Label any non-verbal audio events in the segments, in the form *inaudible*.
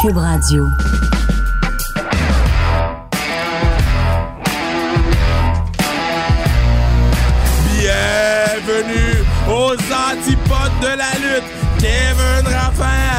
Cube Radio. Bienvenue aux antipodes de la lutte. Kevin Raphaël,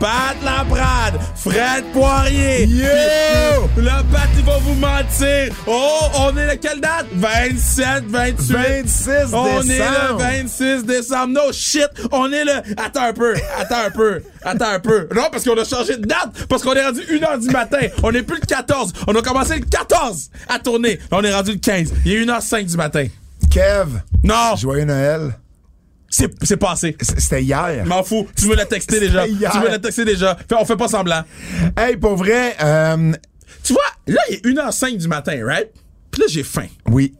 Pat Laprade, Fred Poirier. Yo! Le Pat, il va vous mentir. Oh, on est le quelle date? 27, 28. 26 On est le décembre. 26 décembre. No shit. On est le. Attends un peu. Attends un peu. Attends un peu. Non, parce qu'on a changé de date. Parce qu'on est rendu 1h du matin. On est plus le 14. On a commencé le 14 à tourner. Là, on est rendu le 15. Il est 1h05 du matin. Kev, Non! joyeux Noël. C'est passé. C'était hier. M'en fous. Tu me l'as texté déjà. Hier. Tu me l'as texté déjà. Fait, on fait pas semblant. Hey, pour vrai, euh, Tu vois, là, il est 1h05 du matin, right? Puis là, j'ai faim. oui.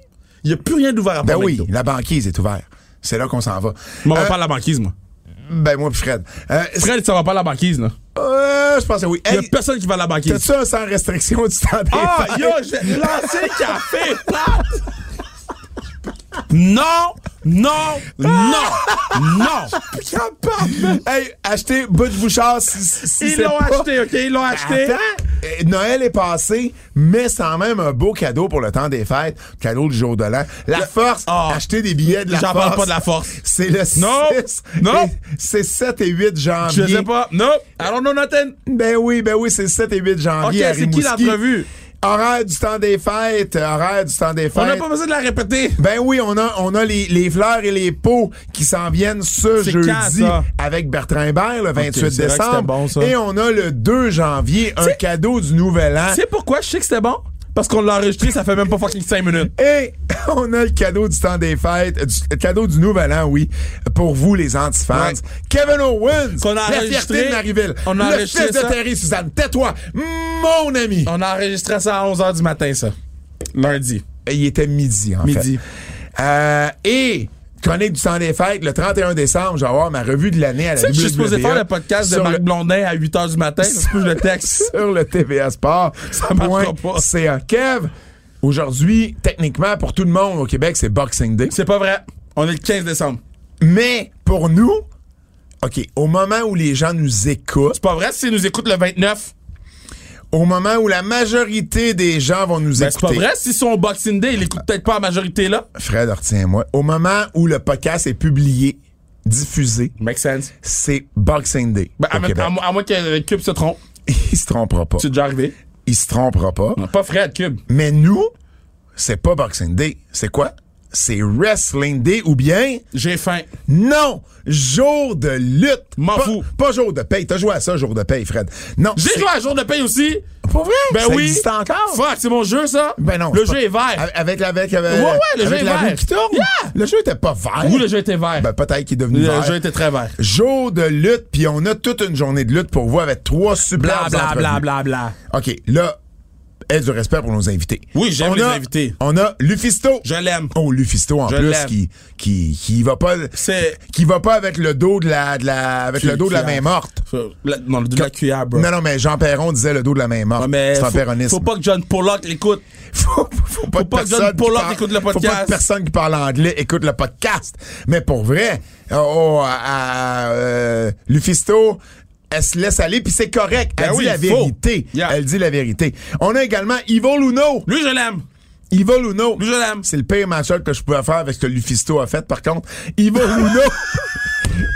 Il y a plus rien d'ouvert à Ben oui, la banquise est ouverte. C'est là qu'on s'en va. Moi, on va Euh, pas à la banquise, moi. Ben moi puis Fred. Euh, Fred, ça va pas à la banquise, là. euh, je pense que oui. Il y a Hey, personne qui va à la banquise. t'as ça sans restriction du temps des Ah, fêtes? yo, je vais lancer le café! Non, non, non, non! Capable. Hey, achetez Butch Bouchard si, si Ils l'ont acheté, OK? Ils l'ont acheté. Attends, euh, Noël est passé, mais c'est quand même un beau cadeau pour le temps des fêtes, cadeau du jour de l'an. La force, Ah. acheter des billets de la J'en force. parle pas de la force. C'est le Non. 6. Non. C'est 7 et 8 janvier. Je sais pas. Non, I don't know nothing. Ben oui, ben oui, c'est 7 et 8 OK, janvier à c'est qui l'entrevue? Horaire du temps des fêtes, horaire du temps des fêtes. On n'a pas besoin de la répéter. Ben oui, on a, on a les, les fleurs et les pots qui s'en viennent ce C'est jeudi quand, avec Bertrand Hébert le 28 c'est vrai que c'était décembre. bon, ça. Et on a le 2 janvier, un C'est- cadeau du Nouvel An. Tu sais pourquoi je sais que c'était bon? Parce qu'on l'a enregistré, ça fait même pas fucking 5 minutes. Et *laughs* on a le cadeau du temps des fêtes, du, le cadeau du Nouvel An, oui, pour vous les antifans. Ouais. Kevin Owens, Qu'on a la fierté de Marieville, On a le enregistré fils de. Terry Suzanne. Tais-toi, mon ami. On a enregistré ça à 11h du matin, ça. Lundi. Il était midi, en Midi. fait. Euh, et chronique du temps des fêtes, le 31 décembre, je vais avoir ma revue de l'année à la que je suis supposé WWE faire le podcast de sur Marc le- Blondin à 8h du matin. Je le texte. *laughs* sur le TVA Sport. Ça marchera pas. C'est un Kev. Aujourd'hui, techniquement, pour tout le monde au Québec, c'est Boxing Day. C'est pas vrai. On est le 15 décembre. Mais pour nous, OK, au moment où les gens nous écoutent, C'est pas vrai s'ils nous écoutent le 29. Au moment où la majorité des gens vont nous Ben, c'est pas écouter. vrai s'ils sont au Boxing Day. Ils l'écoutent peut-être pas en majorité là. Fred, retiens-moi. Au moment où le podcast est publié, diffusé, Make sense. c'est Boxing Day. Ben, à, Québec. à mo- à moins que le Cube se trompe. *laughs* Il se trompera pas. C'est déjà arrivé. Il se trompera pas. Non, pas Fred, Cube. Mais nous, c'est pas Boxing Day. C'est quoi? C'est Wrestling Day ou bien J'ai faim. non, jour de lutte. M'en Pas- fous. Pas jour de paye. T'as joué à ça, jour de paye, Fred. Non. J'ai joué à jour de paye aussi. Pas vrai? Ben ça oui. existe encore? Fuck, c'est mon jeu, ça. Ben non. Le jeu pas- est vert. Avec, avec, avec, Ouais, ouais, le avec jeu est vert. qui tourne? Yeah. Le jeu était pas vert. Oui, le jeu était vert. Ben, peut-être qu'il est devenu le vert. jeu était très vert. Jour de lutte, puis on a toute une journée de lutte pour vous avec trois super Bla, bla, bla, bla, bla. OK, là, aie du respect pour nos invités. Oui, j'aime les a- invités. On a Lufisto. Je l'aime. Oh, Lufisto en Je plus qui, qui qui va pas C'est- qui va pas avec le dos de la de la avec le dos de la main morte. La- non, le de la cuillère, bro. Non non mais Jean Perron disait le dos de la main morte. Ouais, mais c'est un faut, perronisme. faut pas que John Pollock l'écoute. *laughs* faut, faut pas, Faut que pas que John Pollock parle- écoute le Faut pas podcast. que personne qui parle anglais écoute le podcast. Mais pour vrai, oh, à, à, euh, Lufisto, elle se laisse aller, puis c'est correct. Elle dit la vérité. Yeah. Elle dit la vérité. On a également Ivo Luno. Lui, je l'aime. Ivo Luno. Lui, je l'aime. C'est le pire match-up que je pouvais faire avec ce que Lufisto a fait, par contre. Ivo *laughs* Luno.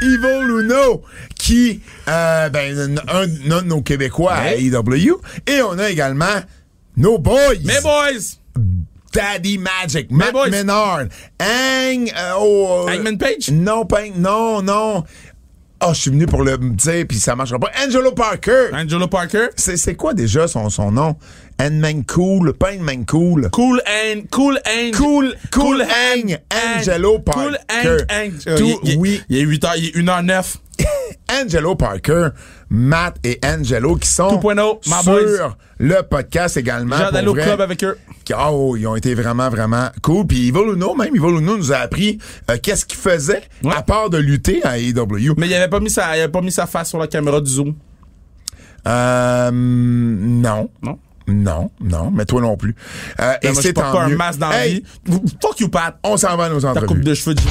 Ivo Luno, qui, euh, ben, un, de nos Québécois à AEW. Et on a également nos boys. Mes boys. Daddy Magic, Matt boys. Menard, Hang, euh, oh, Hangman Page? Non, pas, Hang- non, non. Oh, je suis venu pour le dire, puis ça marchera pas. Angelo Parker. Angelo Parker? C'est, quoi déjà son, son nom? Handman Cool, pas Handman Cool. Cool and Cool and Cool, cool, Hang, Angelo Cool Parker. Hang. Il- oui. Il est 8h, il est 1h09. Angelo Parker, Matt et Angelo qui sont 2.0, my sur boys. le podcast également. J'ai d'aller au club avec eux. Oh, ils ont été vraiment, vraiment cool. Puis Ivo Luno, même Ivo Luno nous a appris euh, qu'est-ce qu'il faisait Ouais. à part de lutter à AEW. Mais il avait pas mis sa, il avait pas mis sa face sur la caméra du Zoom. Euh, non. Non? Non, non, mais toi non plus. Euh, et c'est pas un masque dans la vie. Fuck you, Pat. On s'en va à nos Ta coupe entrevues. de cheveux du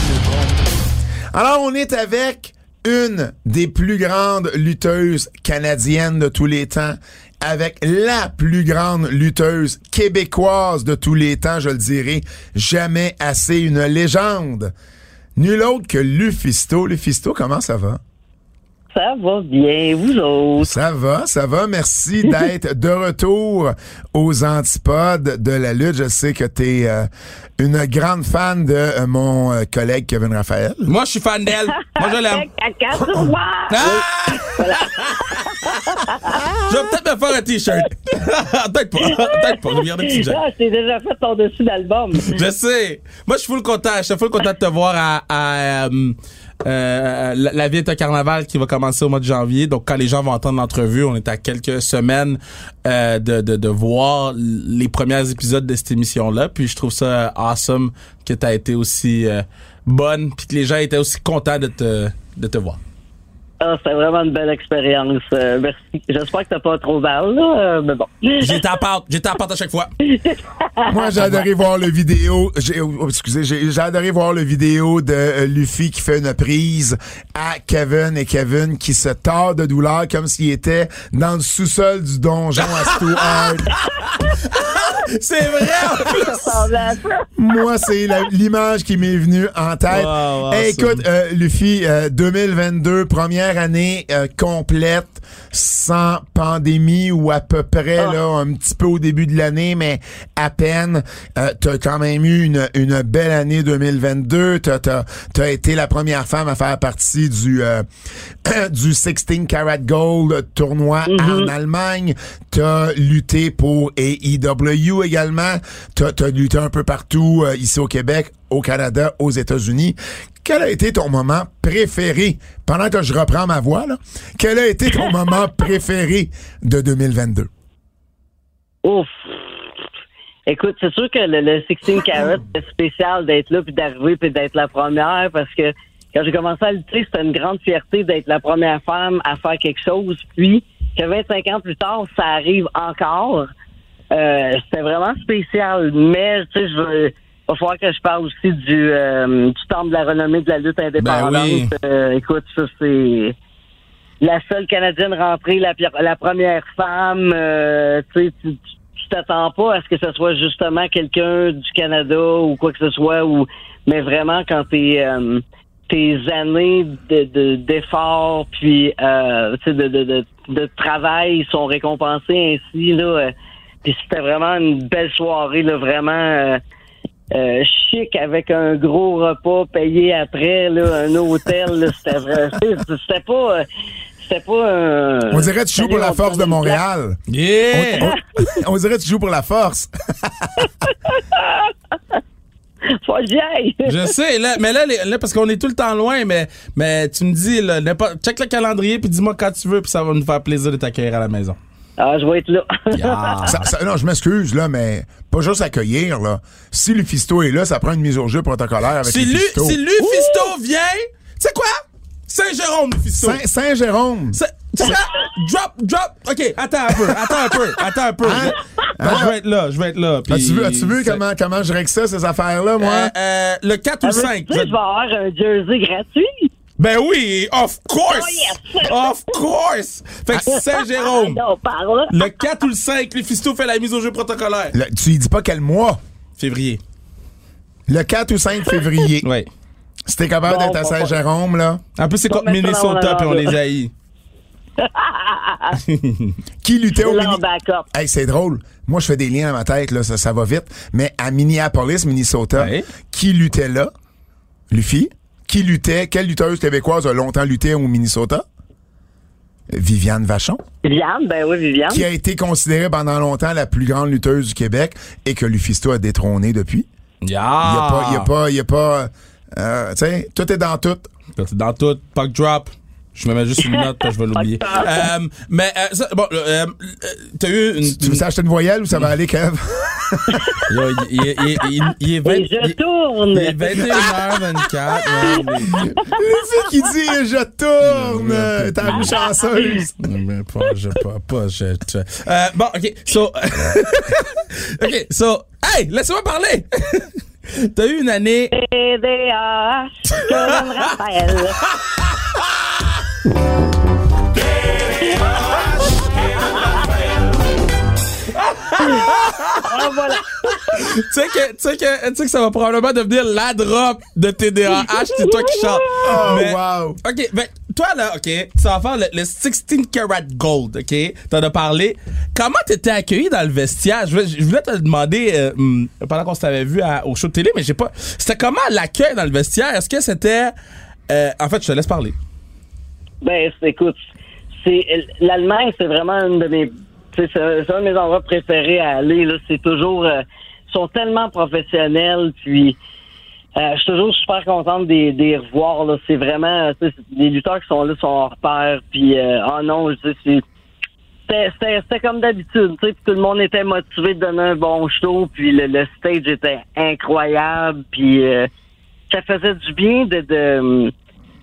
Alors, on est avec une des plus grandes lutteuses canadiennes de tous les temps, avec la plus grande lutteuse québécoise de tous les temps, je le dirais, jamais assez une légende. Nul autre que Lufisto. Lufisto, comment ça va? Ça va bien, vous autres. Ça va, ça va. Merci *laughs* d'être de retour aux antipodes de la lutte. Je sais que tu es une grande fan de euh, mon euh, collègue Kevin Raphaël. Moi, je suis fan d'elle. Moi, je l'aime. *laughs* Ah! *laughs* je vais peut-être me faire un t-shirt. peut-être pas. Peut-être pas. Je vais garder petit. Ah, je t'ai déjà fait ton dessus d'album. Je sais. Moi, je suis full content. Je suis full content de te voir à, à, euh, la, vie est un carnaval qui va commencer au mois de janvier. Donc, quand les gens vont entendre l'entrevue, on est à quelques semaines euh, de, de, voir les premiers épisodes de cette émission-là. Puis, je trouve ça awesome que tu été aussi euh, bonne puis que les gens étaient aussi contents de te, de te voir. Ah, c'était vraiment une belle expérience. Euh, merci. J'espère que t'as pas trop mal, là, euh, mais bon. J'étais à part. J'étais à part à chaque fois. *laughs* Moi, j'ai adoré voir le vidéo. J'ai, oh, excusez, j'ai, j'ai adoré voir le vidéo de euh, Luffy qui fait une prise à Kevin et Kevin qui se tord de douleur comme s'il était dans le sous-sol du donjon à Stuart. *laughs* C'est vrai, en plus. Ça ressemblait à ça. Moi, c'est la- l'image qui m'est venue en tête. Wow, wow, Hey, awesome. écoute, euh, Luffy, euh, 2022, première année euh, complète, sans pandémie ou à peu près, Ah. là, un petit peu au début de l'année, mais à peine. Euh, t'as quand même eu une, une belle année 2022. T'as, t'as, t'as été la première femme à faire partie du, euh, *clears throat* du 16 Karat Gold tournoi en Allemagne. T'as lutté pour AEW également. T'as, t'as lutté un peu partout euh, ici au Québec, au Canada, aux États-Unis. Quel a été ton moment préféré, pendant que je reprends ma voix, là, quel a été ton moment *laughs* préféré de 2022? Ouf. Écoute, c'est sûr que le, le 16 Carat, c'est spécial d'être là, puis d'arriver, puis d'être la première, parce que quand j'ai commencé à lutter, c'était une grande fierté d'être la première femme à faire quelque chose, puis que 25 ans plus tard, ça arrive encore. Euh, c'était vraiment spécial, mais tu sais, je veux... Va falloir que je parle aussi du, euh, du temple de la renommée de la lutte indépendante. Ben oui. Euh, écoute, ça c'est la seule Canadienne rentrée, la, première femme. euh, tu tu t'attends pas à ce que ce soit justement quelqu'un du Canada ou quoi que ce soit, ou mais vraiment quand t'es euh, tes années de de- d'efforts puis euh, de, de, de, de travail sont récompensées ainsi là. puis c'était vraiment une belle soirée là, vraiment. Euh, chic avec un gros repas payé après, là, un hôtel, là, c'était vrai. *laughs* C'était pas. euh, C'était pas un. On dirait que tu joues pour la force de Montréal. Yeah! On, *laughs* on dirait que tu joues pour la force. *laughs* Faut que. Je sais, là, mais là, les- là, parce qu'on est tout le temps loin, mais, mais tu me dis, là, n'importe- check le calendrier, puis dis-moi quand tu veux, puis ça va nous faire plaisir de t'accueillir à la maison. Ah, je vais être là. Yeah. Ça- ça- non, je m'excuse, là, mais pas juste accueillir, là. Si Lufisto est là, ça prend une mise au jeu protocolaire avec Si, Lu, Lufisto. si Lufisto vient, tu sais quoi? Saint-Jérôme, Lufisto. Saint- Saint-Jérôme. Saint- tu sais, drop, drop. OK, attends un peu, attends un peu, attends un peu. Hein? Je, ben, je vais être là, je vais être là. puis As-tu vu, as-tu vu c'est- comment, comment je règle ça, ces affaires-là, moi? Euh, euh, le 4 ou Ah, mais 5. tu sais, je vais avoir un jersey gratuit. Ben oui, of course! Oh, yes. Of course! Fait que Saint-Jérôme. *laughs* Le 4 ou le 5, Lufisto fait la mise au jeu protocolaire. Le- tu lui dis pas quel mois? Février. Le 4 ou 5 février. *laughs* Ouais. Si t'es capable Bon, d'être à Saint-Jérôme, là, En plus, c'est contre Minnesota, puis on les haït. *laughs* qui luttait au backup. Hey, c'est drôle. Moi, je fais des liens dans ma tête, là, ça, ça va vite. Mais à Minneapolis, Minnesota, Ouais. qui luttait là? Luffy. Qui luttait? Quelle lutteuse québécoise a longtemps lutté au Minnesota? Viviane Vachon, Viviane, ben oui, Viviane. qui a été considérée pendant longtemps la plus grande lutteuse du Québec et que Lufisto a détrôné depuis. Il y a pas, il y a pas, il y a pas, euh, tu sais, tout est dans tout. C'est Dans tout, puck drop. Je me mets juste une note, je vais *laughs* l'oublier. Euh, mais, euh, ça, bon, euh, euh, t'as eu une... Tu veux s'acheter une voyelle ou ça va aller, Kev? Il, il- il- il- il est 20 Et je tourne. il est 21h24. ouais, mais- Le fait qu'il dit je tourne, t'as vu chanceuse. Mais pas, je pas, pas, je, tu- Euh, bon, ok, so, *laughs* ok, so, hey, laisse-moi parler. *laughs* T'as eu une année, TDAH, comme Raphaël. Ah, voilà. tu sais que, tu sais que, tu sais que ça va probablement devenir la drop de TDAH, c'est toi qui chantes. Oh, Mais- wow. Ok, ben, toi là, ok, ça va faire le, le 16 karat gold, ok? T'en as parlé. Comment t'étais accueilli dans le vestiaire? Je voulais, je voulais te demander, euh, hum, pendant qu'on s'avait vu à- au show de télé, mais j'ai pas. C'était comment l'accueil dans le vestiaire? Est-ce que c'était. euh, en fait, je te laisse parler. Ben, écoute, c'est l'Allemagne, c'est vraiment une de mes, c'est un de mes endroits préférés à aller. Là, c'est toujours, euh, ils sont tellement professionnels, puis euh, je suis toujours super contente de les- de les revoir. Là, c'est vraiment, euh, les lutteurs qui sont là sont hors pair, puis euh, oh non, je c'est c'était- comme d'habitude, tu sais, puis tout le monde était motivé de donner un bon show, puis le, le stage était incroyable, puis euh, ça faisait du bien de, de,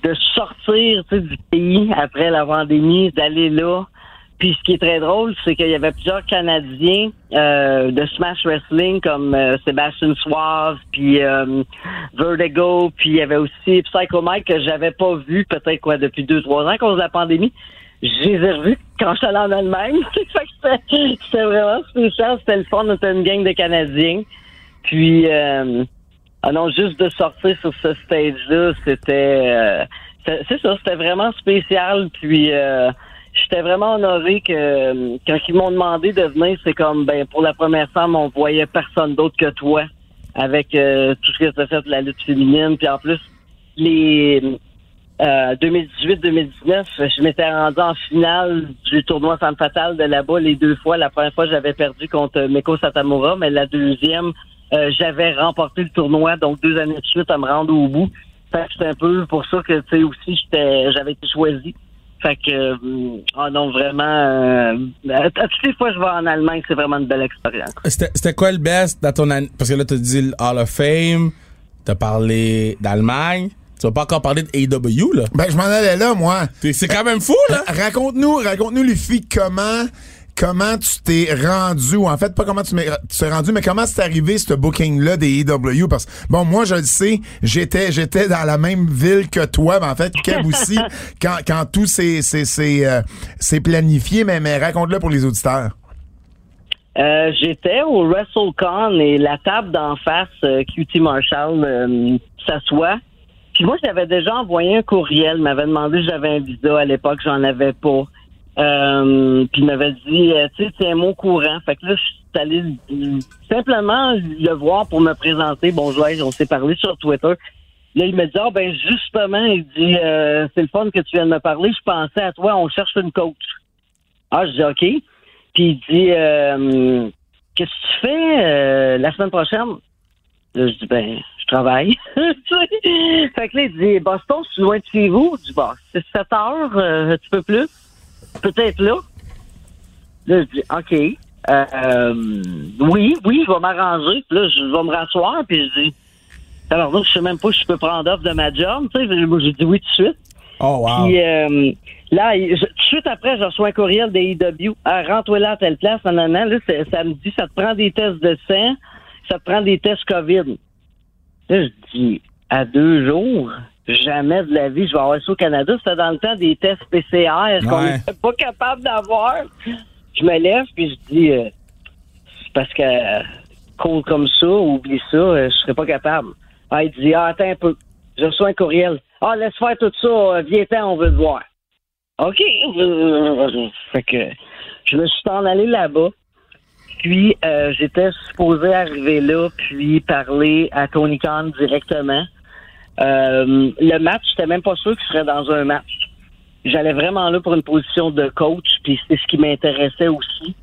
de sortir du pays après la pandémie, d'aller là. Puis ce qui est très drôle, c'est qu'il y avait plusieurs Canadiens euh, de Smash Wrestling comme euh, Sébastien Suave, puis euh, Vertigo, puis il y avait aussi Psycho Mike que j'avais pas vu peut-être quoi depuis deux trois ans à cause de la pandémie. Je les ai revus quand je suis allé en Allemagne. *laughs* C'était vraiment spécial. C'était le fun. On était une gang de Canadiens. Puis, euh, ah non, juste de sortir sur ce stage-là, c'était... euh, c'est ça, c'était vraiment spécial. Puis, euh, j'étais vraiment honoré que quand ils m'ont demandé de venir, c'est comme, ben pour la première femme, on voyait personne d'autre que toi avec euh, tout ce que tu as fait de la lutte féminine. Puis en plus, les... euh, 2018-2019, je m'étais rendu en finale du tournoi Femme Fatale de là-bas les deux fois. La première fois, j'avais perdu contre Meko Satamura, mais la deuxième, euh, j'avais remporté le tournoi, donc deux années de suite à me rendre au bout. Fait que c'est un peu pour ça que, tu sais, aussi, j'étais, j'avais été choisi. Fait que, euh, ah non, vraiment, euh, à toutes les fois que je vais en Allemagne, c'est vraiment une belle expérience. C'était c'était quoi le best dans ton année? Parce que là, t'as dit le Hall of Fame, t'as parlé d'Allemagne, tu vas pas encore parler de AEW, là. Ben, je m'en allais là, moi. T'es- C'est quand même fou, là. Raconte-nous, raconte-nous, Luffy, comment, comment tu t'es rendu, ou en fait, pas comment tu t'es rendu, mais comment c'est arrivé, ce booking-là des EW? Parce que, bon, moi, je le sais, j'étais, j'étais dans la même ville que toi, mais en fait, Kev aussi, *laughs* quand, quand tout s'est, s'est, s'est, euh, s'est planifié, mais, mais raconte-le pour les auditeurs. Euh, J'étais au WrestleCon et la table d'en face, euh, QT Marshall, euh, s'assoit. Puis moi, j'avais déjà envoyé un courriel, m'avait demandé si j'avais un visa à l'époque, j'en avais pas. Euh, puis il m'avait dit, euh, tu sais, tiens-moi au courant. Fait que là, je suis allé simplement le voir pour me présenter. Bonjour, on s'est parlé sur Twitter. Là, il me dit, ah ben justement, il dit, euh, c'est le fun que tu viens de me parler. Je pensais à toi, on cherche une coach. Ah, je dis, OK. Puis il dit, euh, qu'est-ce que tu fais euh, la semaine prochaine? Là, je dis, ben, je travaille. *laughs* Tu fait que là, il dit, Boston, c'est loin de chez vous? Je dis, bah, c'est 7 heures, euh, un petit peu plus. Peut-être là. Là, je dis, OK. Euh, oui, oui, je vais m'arranger. Puis là, je vais me rasseoir, puis je dis, alors là, je sais même pas si je peux prendre off de ma job. Tu sais, moi, j'ai dit oui tout de suite. Oh, wow. Puis euh, là, je- tout de suite après, je reçois un courriel des IW. Ah, rentre-toi là à telle place. Non, non, non. Là, ça me dit, ça te prend des tests de sang, ça te prend des tests COVID. Là, je dis, à deux jours, jamais de la vie, je vais avoir ça au Canada. C'était dans le temps des tests PCR qu'on Ouais. n'était pas capable d'avoir. Je me lève, puis je dis, euh, c'est parce que euh, cool comme ça, oublie ça, euh, je serais pas capable. Ah, il dit, ah, attends un peu. Je reçois un courriel. Ah, laisse faire tout ça, euh, viens-t'en, on veut te voir. OK. *laughs* Fait que je me suis en allé là-bas. Puis euh, j'étais supposé arriver là, puis parler à Tony Khan directement. Euh, le match, j'étais même pas sûr que je serais dans un match. J'allais vraiment là pour une position de coach, puis c'est ce qui m'intéressait aussi.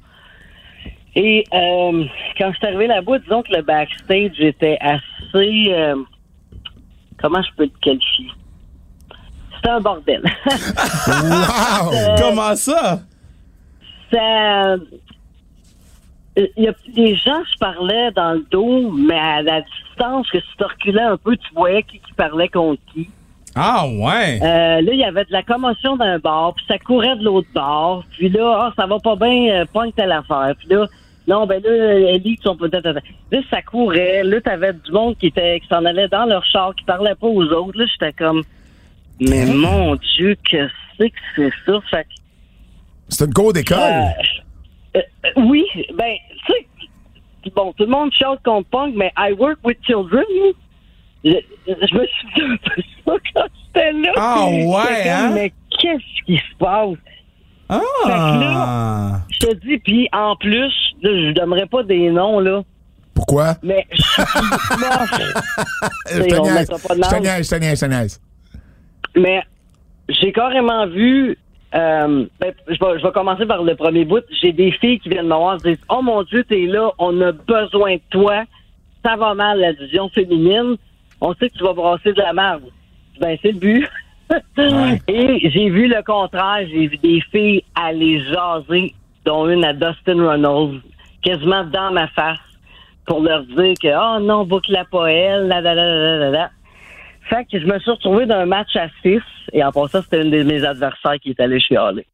Et euh, quand je suis arrivé là-bas, disons que le backstage était assez... euh, comment je peux te qualifier? C'était un bordel. *laughs* Wow! Comment ça? ça. Il y a des gens se parlaient dans le dos, mais à la distance que si tu reculais un peu, tu voyais qui, qui parlait contre qui. Ah, ouais. Euh, là, il y avait de la commotion d'un bar, puis ça courait de l'autre bar. Puis là, ah, ça va pas bien, euh, une telle affaire. Puis là, non, ben là, Ellie, qui sont peut-être... Là, ça courait. Là, t'avais du monde qui était qui s'en allait dans leur char, qui parlait pas aux autres. Là, j'étais comme... Mais mon Dieu, que c'est que c'est ça? Fait C'est une cour d'école. euh, euh, oui, ben, tu sais, bon, tout le monde chante contre punk, mais I work with children. Je, je me suis dit un peu ça quand j'étais là. Ah, ouais, hein? Mais qu'est-ce qui se passe? Ah. Je te dis, puis en plus, là, je donnerai pas des noms, là, Pourquoi? mais je suis *laughs* te niaise, te niaise, je te niaise. Mais j'ai carrément vu. Euh, ben, je, vais, je vais commencer par le premier bout. J'ai des filles qui viennent me voir et disent Oh mon Dieu, t'es là, on a besoin de toi. Ça va mal, la division féminine. On sait que tu vas brasser de la merde. Ben, c'est le but. *laughs* Et j'ai vu le contraire. J'ai vu des filles aller jaser, dont une à Dustin Reynolds, quasiment dans ma face, pour leur dire que Oh non, boucle pas elle, la la la la la la. Fait que je me suis retrouvé d'un match à 6 et en passant, c'était une de mes adversaires qui est allé chialer.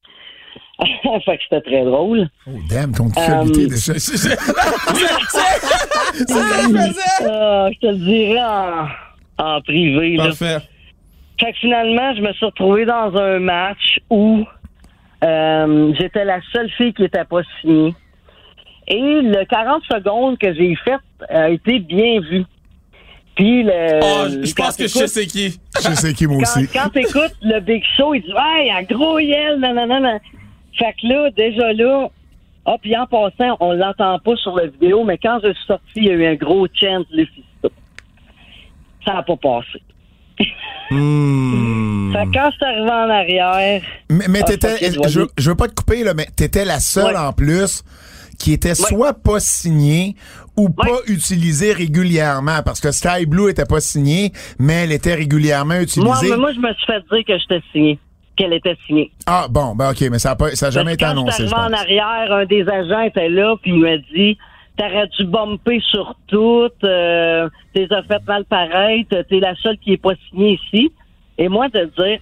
*laughs* fait que c'était très drôle. Oh, damn, ton qualité Euh, déjà. C'est ça *laughs* que je faisais. Ah, je te le dirais en, en privé. Là. Parfait. Fait que finalement, je me suis retrouvé dans un match où euh, j'étais la seule fille qui n'était pas signée. Et le 40 secondes que j'ai fait a été bien vu. Puis le. Oh, je pense que je sais c'est qui. Je sais qui, moi quand, aussi. quand t'écoutes le Big Show, il dit Hey, un gros yel, nanana. Fait que là, déjà là, ah, puis en passant, on l'entend pas sur la vidéo, mais quand je suis sorti, il y a eu un gros chant de Lufisto. Ça n'a pas passé. Hmm. Fait que quand je suis arrivé en arrière, Mais, mais Ah, t'étais, je, je veux pas te couper, là, mais t'étais la seule Ouais. en plus qui était soit pas signée ou pas utilisée régulièrement parce que Sky Blue était pas signée, mais elle était régulièrement moi, utilisée. mais moi, je me suis fait dire que j'étais signé, qu'elle était signée. Ah bon, ben ok, mais ça a, pas, ça a jamais été annoncé. je suis en arrière, un des agents était là, puis il m'a dit T'aurais dû bumper sur tout, euh, t'es fait mal paraître, t'es la seule qui est pas signée ici. Et moi, de dire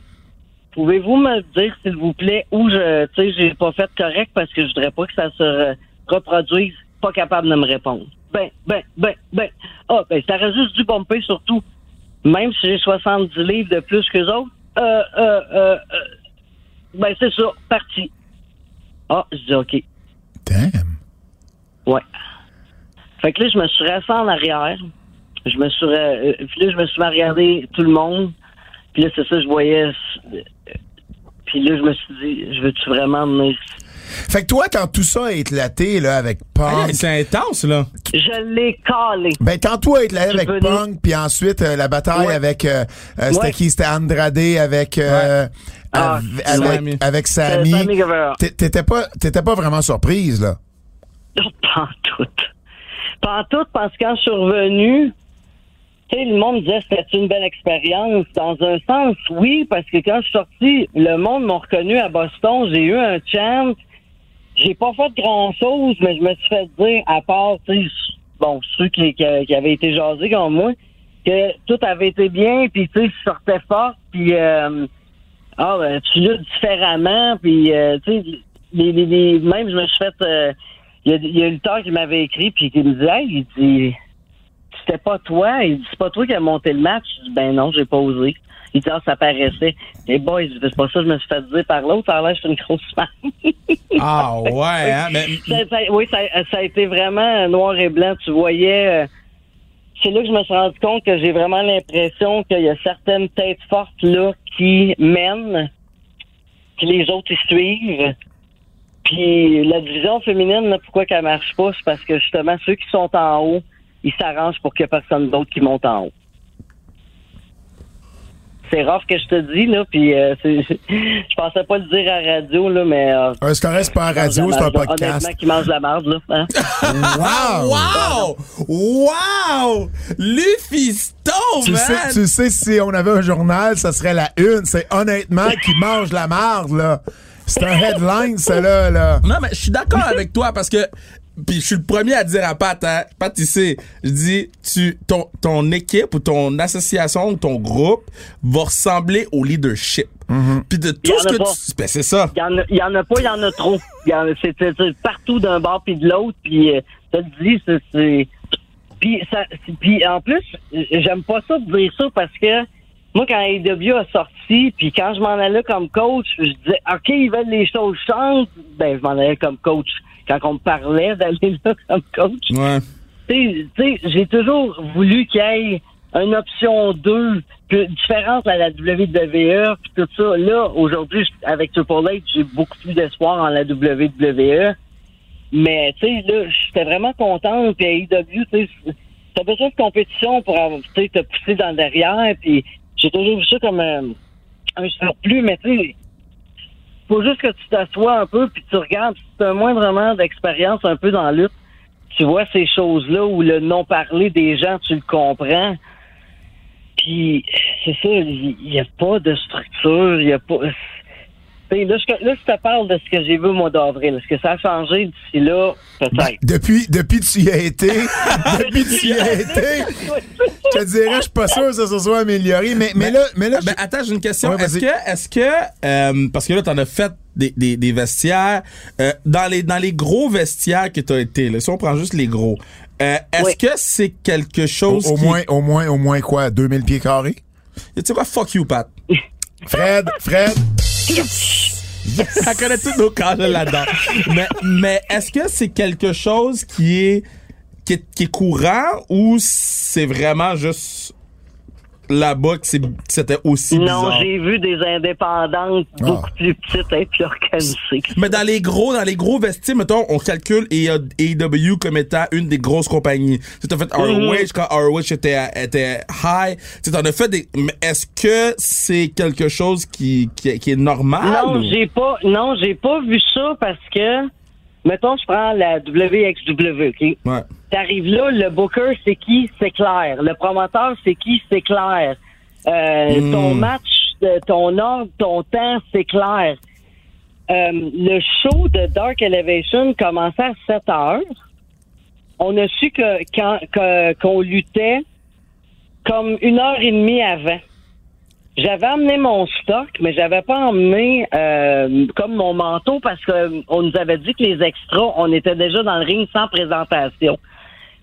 Pouvez-vous me dire, s'il vous plaît, où je, tu sais, j'ai pas fait correct parce que je voudrais pas que ça se re- reproduise, pas capable de me répondre. Ben, ben, ben, ben. Ah, ben, t'aurais juste dû bumper sur tout. Même si j'ai 70 livres de plus que autres. Euh, euh, euh, ben, c'est ça, parti. Ah, je dis OK. Damn. Ouais. Fait que là, je me suis resté en arrière. Je me suis. re- puis là, je me suis regarder tout le monde. Puis là, c'est ça, je voyais. Puis là, je me suis dit, je veux-tu vraiment ici? Fait que toi, quand tout ça a éclaté là, avec Punk, c'est intense, là. Je l'ai calé. ben quand toi a éclaté avec Punk, puis ensuite euh, la bataille Ouais. avec euh, euh, c'était Ouais. qui? C'était Andrade avec euh, Ah, av- Sammy. avec, avec Sammy. T'étais pas t'étais pas vraiment surprise là? Non, pas en tout. Pas en tout, parce que quand je suis revenu, tu sais, le monde disait c'était une belle expérience. Dans un sens, oui, parce que quand je suis sorti, le monde m'a reconnu à Boston. J'ai eu un chant. J'ai pas fait grand chose, mais je me suis fait dire, à part, tu bon, ceux qui, qui, avaient été jasés comme moi, que tout avait été bien, puis tu sais, je sortais fort, puis euh, ah, ben, tu luttes différemment, puis euh, tu sais, les, les, les- même je me suis fait, euh, il y a, y a un lutteur qui m'avait écrit, puis qui me dit, hey, il dit, c'était pas toi, il dit, c'est pas toi qui as monté le match, je ben non, j'ai pas osé. Il dit, ah, ça paraissait. Et boys, c'est pas ça, je me suis fait dire par l'autre, alors là, je suis une grosse fan. *laughs* Ah, ouais, hein. Mais, Ça- ça- oui, ça, ça a été vraiment noir et blanc. Tu voyais. euh, c'est là que je me suis rendu compte que j'ai vraiment l'impression qu'il y a certaines têtes fortes là qui mènent, puis les autres ils suivent. Puis la division féminine, là, pourquoi qu'elle marche pas, c'est parce que justement ceux qui sont en haut, ils s'arrangent pour qu'il n'y ait personne d'autre qui monte en haut. C'est rough que je te dis, là, puis euh, c'est- *laughs* je pensais pas le dire à la radio, là, mais... Euh, c'est correct, c'est pas la radio, c'est un podcast. Honnêtement, qui mange la marde, là. hein. *laughs* Wow! Wow! Wow! Lufisto, Tu man! sais, tu sais, si on avait un journal, ça serait la une. C'est honnêtement qui mange la marde, là. C'est un headline, ça, là, là. Non, mais je suis d'accord avec toi parce que. Puis je suis le premier à dire à Pat, hein, Pat, tu sais, je dis, tu, ton, ton équipe ou ton association ou ton groupe va ressembler au leadership. Puis de tout ce que pas. tu. Ben, c'est ça. Il y en a, il y en a pas, il y en a trop. Il y en a- C'est c'est- c'est partout d'un bord puis de l'autre, puis euh, je te le dis, c'est... c'est- Puis, ça, c'est- puis en plus, j'aime pas ça de dire ça parce que moi, quand AEW a sorti, puis quand je m'en allais comme coach, je disais, OK, ils veulent les choses changent. Ben, je m'en allais comme coach. Quand on me parlait d'aller là comme coach, Ouais. tu j'ai toujours voulu qu'il y ait une option 2 que, différente à la WWE puis tout ça. Là, aujourd'hui, avec Triple H, j'ai beaucoup plus d'espoir en la WWE. Mais, tu sais, là, j'étais vraiment contente. Puis à AEW, tu sais, t'as besoin de compétition pour tu te pousser dans le derrière. Puis j'ai toujours vu ça comme un, un surplus. Mais, tu sais, faut juste que tu t'assoies un peu puis tu regardes. Si tu as moindrement d'expérience un peu dans la lutte, tu vois ces choses-là où le non-parler des gens, tu le comprends. Puis, c'est ça, il n'y a pas de structure, il a pas... Là, je, là, je te parle de ce que j'ai vu au mois d'avril. Est-ce que ça a changé d'ici là? Peut-être. Depuis, depuis que tu y as été, *laughs* depuis que tu y as été, je te dirais, je suis pas sûr que ça se soit amélioré, mais, mais là, mais là, Ben, attends, j'ai une question. Ouais, est-ce que, est-ce que, euh, parce que là, t'en as fait des, des, des vestiaires, euh, dans les, dans les gros vestiaires que t'as été, là, si on prend juste les gros, euh, est-ce Oui. que c'est quelque au, chose au qui... moins, au moins, au moins quoi, 2000 pieds carrés? Tu sais quoi, fuck you, Pat. Fred, Fred, Elle connaît tous nos cas là, là-dedans. mais mais est-ce que c'est quelque chose qui est, qui est courant ou c'est vraiment juste là-bas que c'était aussi Non, bizarre? j'ai vu des indépendantes Ah. beaucoup plus petites et plus organisées. Mais dans les gros, dans les gros vestiaires, mettons, on calcule AEW comme étant une des grosses compagnies. Tu as fait ROH quand ROH était, était high. Tu t'en as fait des, mais est-ce que c'est quelque chose qui, qui, qui est normal? Non, j'ai pas, non, j'ai pas vu ça parce que, mettons, je prends la WXW, OK? Ouais. T'arrives là, le booker, c'est qui? C'est clair. Le promoteur, c'est qui? C'est clair. Euh, Hmm. Ton match, euh, ton ordre, ton temps, c'est clair. Euh, le show de Dark Elevation commençait à 7 heures. On a su que quand que- qu'on luttait comme une heure et demie avant. J'avais amené mon stock, mais j'avais pas emmené euh, comme mon manteau parce que on nous avait dit que les extras, on était déjà dans le ring sans présentation.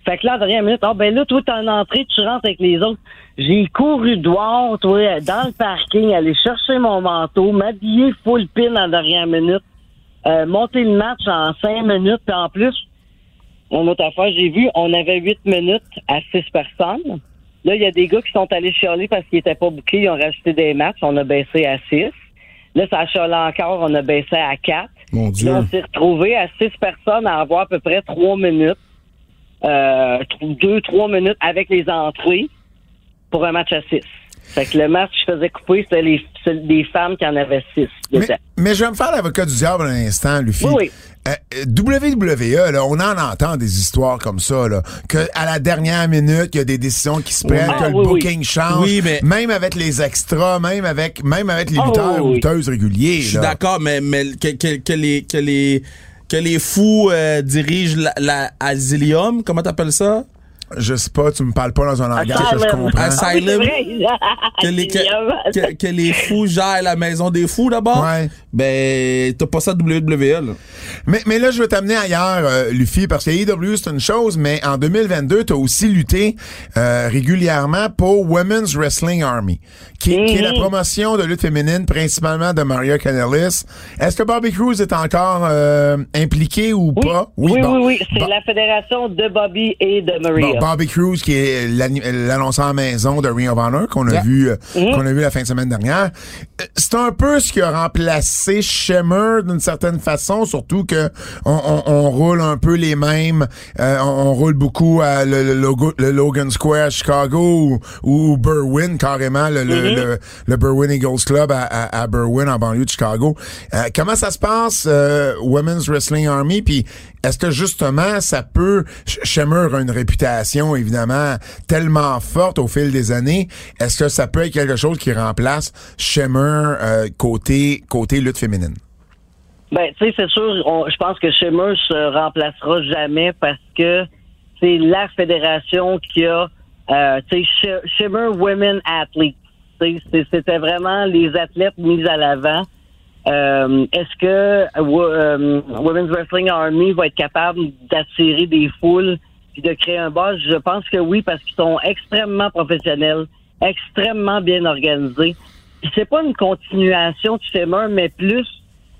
Fait que là, à la dernière minute, ah ben là, toi, t'es en entrée, tu rentres avec les autres. J'ai couru dehors, toi, dans le parking, aller chercher mon manteau, m'habiller full pin en dernière minute, euh, monter le match en cinq minutes, puis en plus, mon autre affaire, j'ai vu, on avait huit minutes à six personnes. Là, il y a des gars qui sont allés chialer parce qu'ils étaient pas bouqués, ils ont rajouté des matchs, on a baissé à six. Là, ça a chialé encore, on a baissé à quatre. Mon Dieu. Là, on s'est retrouvé à six personnes à avoir à peu près trois minutes, euh, deux, trois minutes avec les entrées pour un match à six. Fait que le match que je faisais couper, c'était les, des femmes qui en avaient six. mais, mais je vais me faire l'avocat du diable un instant, Luffy. Oui, oui. Euh, WWE, là, on en entend des histoires comme ça, là, que à la dernière minute, il y a des décisions qui se prennent, Ah, que le oui, booking change, Oui, mais- même avec les extras, même avec, même avec les Ah, lutteurs oui, ou lutteuses réguliers. Je suis d'accord, mais, mais que, que, que les, que les, que les fous euh, dirigent la, la comment t'appelles ça? Je sais pas, tu me parles pas dans un langage que je comprends. Asylum. Ah. Que les, que, que, que les fous gèrent la maison des fous d'abord? Ouais. Ben, t'as pas ça de WWE, là. Mais, mais là, je veux t'amener ailleurs, euh, Luffy, parce que AEW, c'est une chose, mais en 2022, tu as aussi lutté euh, régulièrement pour Women's Wrestling Army, qui, est- qui est la Mhm. promotion de lutte féminine, principalement de Maria Kanellis. Est-ce que Bobby Cruz est encore euh, impliqué ou Oui, pas? oui, oui, bon. oui, C'est Bon. la fédération de Bobby et de Maria. Bon, Bobby Cruz qui est l'annonceur à maison de Ring of Honor qu'on a Yeah. vu euh, Mhm. qu'on a vu la fin de semaine dernière. Euh, C'est un peu ce qui a remplacé Shimmer d'une certaine façon, surtout que on, on- on roule un peu les mêmes, euh, on, on roule beaucoup à le, le logo- le Logan Square à Chicago ou, ou Berwyn carrément le, Mhm. le, le Berwyn Eagles Club à, à, à Berwyn en banlieue de Chicago. Euh, comment ça se passe euh, Women's Wrestling Army? Puis est-ce que justement ça peut Shimmer a une réputation évidemment tellement forte au fil des années? Est-ce que ça peut être quelque chose qui remplace Shimmer euh, côté côté lutte féminine? Ben, tu sais, c'est sûr, je pense que Shimmer se remplacera jamais parce que c'est la fédération qui a, euh, tu sais, Women Athletes. C'était vraiment les athlètes mis à l'avant. Euh, Est-ce que euh, wo- Women's Wrestling Army va être capable d'attirer des foules puis de créer un buzz? Je pense que oui, parce qu'ils sont extrêmement professionnels, extrêmement bien organisés. C'est pas une continuation de Shimmer, mais plus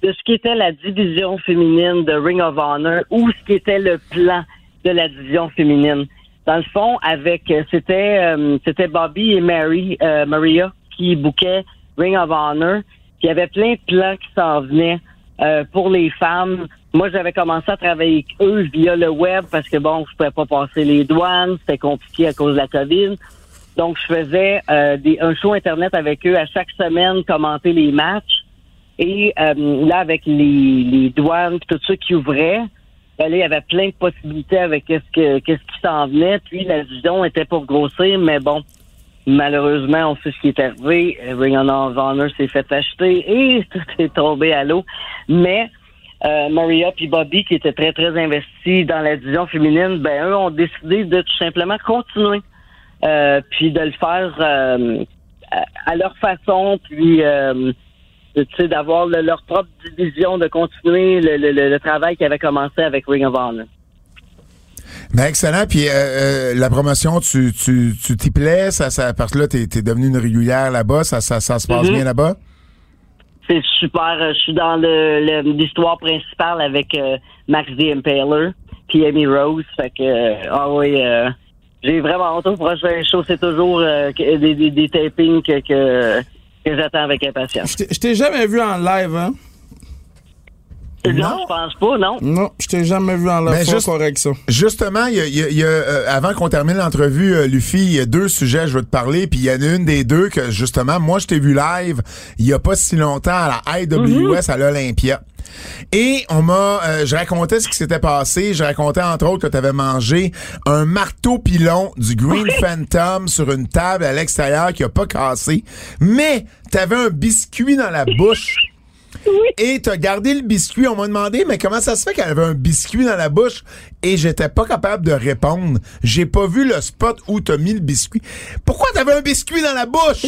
de ce qui était la division féminine de Ring of Honor ou ce qui était le plan de la division féminine. Dans le fond, avec euh, c'était euh, c'était Bobby et Mary euh, Maria qui bouquaient Ring of Honor. Il y avait plein de plans qui s'en venaient euh, pour les femmes. Moi, j'avais commencé à travailler avec eux via le web parce que bon, je pouvais pas passer les douanes, c'était compliqué à cause de la COVID. Donc, je faisais euh, des, un show internet avec eux à chaque semaine, commenter les matchs. Et euh, là, avec les, les douanes tout ça qui ouvrait, ben là, il y avait plein de possibilités avec qu'est-ce que qu'est-ce qui s'en venait. Puis la vision était pour grossir, mais bon, malheureusement, on sait ce qui est arrivé. Ring of Honor s'est fait acheter et *laughs* tout est tombé à l'eau. Mais euh, Maria puis Bobby, qui étaient très, très investis dans la division féminine, ben eux ont décidé de tout simplement continuer. Euh, puis de le faire euh, à, leur façon, puis euh, d'avoir le- leur propre division, de continuer le- le- le travail qui avait commencé avec Ring of Honor. Ben excellent. Puis euh, euh, la promotion, tu tu tu t'y plais, ça, ça parce que là t'es es devenu une régulière là-bas, ça, ça ça se passe Mhm. bien là-bas? C'est super. euh, Je suis dans le le- l'histoire principale avec euh, Max the Impaler puis Amy Rose. Fait que ah oui, euh, j'ai vraiment hâte au prochain show. C'est toujours euh, des, des, des tapings que, que, que j'attends avec impatience. Je t'ai- Je t'ai jamais vu en live, hein? Non, je pense pas, non. Non, je t'ai jamais vu en live. Ben, juste- correct, ça. Justement, il y a, il y a- il y a, euh, avant qu'on termine l'entrevue, euh, Luffy, il y a deux sujets que je veux te parler, puis il y en a une des deux que justement, moi je t'ai vu live il y a pas si longtemps à la IWS à l'Olympia. Et on m'a, euh, je racontais ce qui s'était passé. Je racontais entre autres que tu avais mangé un marteau pilon du Green Phantom sur une table à l'extérieur qui a pas cassé, mais t'avais un biscuit dans la bouche. *laughs* Et t'as gardé le biscuit. On m'a demandé, mais comment ça se fait qu'elle avait un biscuit dans la bouche? Et j'étais pas capable de répondre. J'ai pas vu le spot où t'as mis le biscuit. Pourquoi t'avais un biscuit dans la bouche?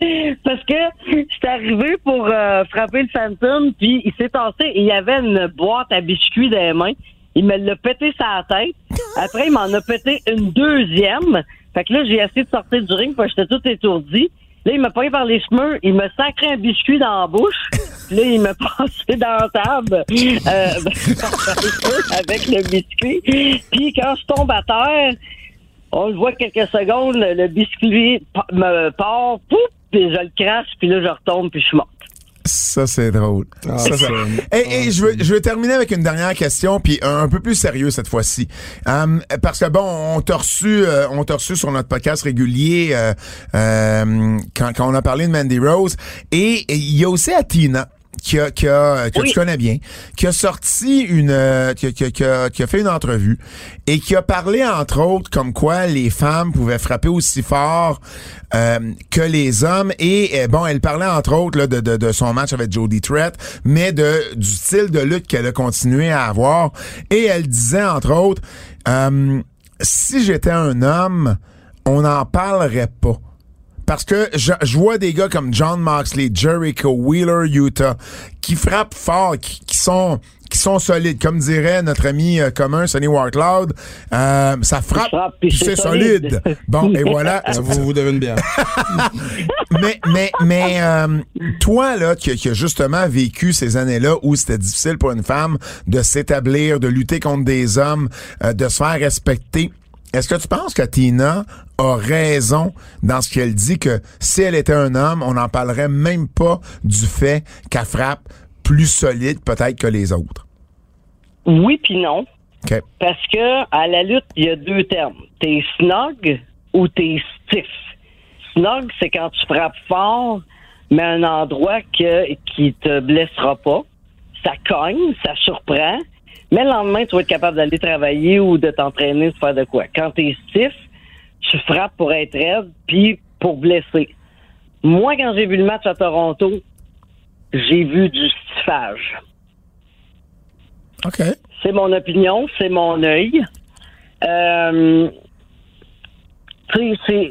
*laughs* Parce que j'étais arrivé pour euh, frapper le Phantom, puis il s'est tassé et il y avait une boîte à biscuits dans les mains. Il me l'a pété sa tête. Après, il m'en a pété une deuxième. Fait que là, j'ai essayé de sortir du ring, parce que j'étais tout étourdi. Là, il m'a pris par les cheveux, il me sacré un biscuit dans la bouche. *laughs* Puis là, il m'a passé dans la table euh, *laughs* avec le biscuit. Puis quand je tombe à terre, on le voit quelques secondes, le, biscuit me part, pouf, puis je le crache, puis là, je retombe, puis je suis morte. Ça, c'est drôle. Ah, Ça, ça- Et, et je, veux, je veux terminer avec une dernière question, puis un, un peu plus sérieux cette fois-ci. Hum, parce que bon, on t'a reçu, euh, on t'a reçu sur notre podcast régulier euh, euh, quand, quand on a parlé de Mandy Rose. Et il y a aussi Atina. Qui a, qui a, que Oui. tu connais bien, qui a sorti une, euh, qui, a- qui a- qui a- fait une entrevue et qui a parlé entre autres comme quoi les femmes pouvaient frapper aussi fort euh, que les hommes et euh, bon, elle parlait entre autres là, de, de, de son match avec Jodie Trett, mais de du style de lutte qu'elle a continué à avoir et elle disait entre autres, euh, si j'étais un homme, on n'en parlerait pas. Parce que je, je vois des gars comme John Moxley, Jericho, Wheeler, Utah, qui frappent fort, qui, qui sont qui sont solides. Comme dirait notre ami euh, commun, Sonny Warcloud, euh, ça frappe, c'est solide. solide. Bon, et voilà. *laughs* Vous, vous devez une bière. *laughs* mais mais, mais euh, toi, là, qui, qui a justement vécu ces années-là où c'était difficile pour une femme de s'établir, de lutter contre des hommes, euh, de se faire respecter, est-ce que tu penses que Tina a raison dans ce qu'elle dit que si elle était un homme, on n'en parlerait même pas du fait qu'elle frappe plus solide peut-être que les autres? Oui puis non. Parce que à la lutte, il y a deux termes. T'es snog ou t'es stiff. Snog, c'est quand tu frappes fort, mais à un endroit que, qui te blessera pas. Ça cogne, ça surprend. Mais le lendemain, tu vas être capable d'aller travailler ou de t'entraîner, de faire de quoi. Quand t'es stiff, tu frappes pour être raide, puis pour blesser. Moi, quand j'ai vu le match à Toronto, j'ai vu du stiffage. OK. C'est mon opinion, c'est mon œil. Euh, tu sais, c'est-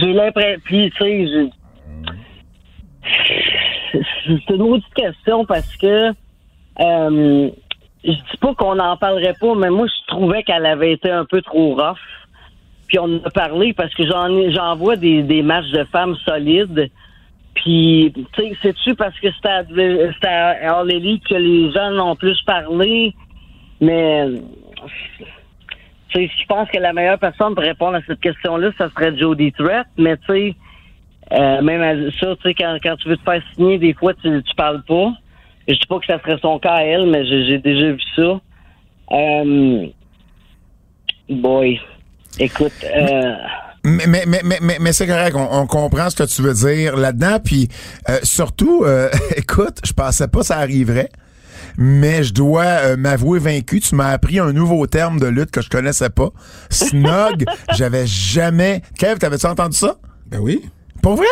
j'ai l'impression. Puis, tu sais, je- c'est une autre question parce que euh, je dis pas qu'on n'en parlerait pas, mais moi, je trouvais qu'elle avait été un peu trop rough. Puis on a parlé parce que j'en j'en vois des, des matchs de femmes solides. Puis, tu sais, c'est-tu parce que c'était à, All que les en ont plus parlé? Mais tu sais, je pense que la meilleure personne pour répondre à cette question-là, ça serait Jody Threat. Mais tu sais, euh, même à ça, tu sais, quand, quand tu veux te faire signer, des fois, tu, tu parles pas. Je dis pas que ça serait son cas à elle, mais j'ai déjà vu ça. Euh, boy, écoute, euh, Mais, mais, mais, mais, mais, mais c'est correct, on, on comprend ce que tu veux dire là-dedans. Puis euh, surtout, euh, *laughs* écoute, je pensais pas que ça arriverait. Mais je dois euh, m'avouer vaincu. Tu m'as appris un nouveau terme de lutte que je connaissais pas. Snog, *laughs* j'avais jamais. Kev, t'avais-tu entendu ça? Ben oui. Pour vrai?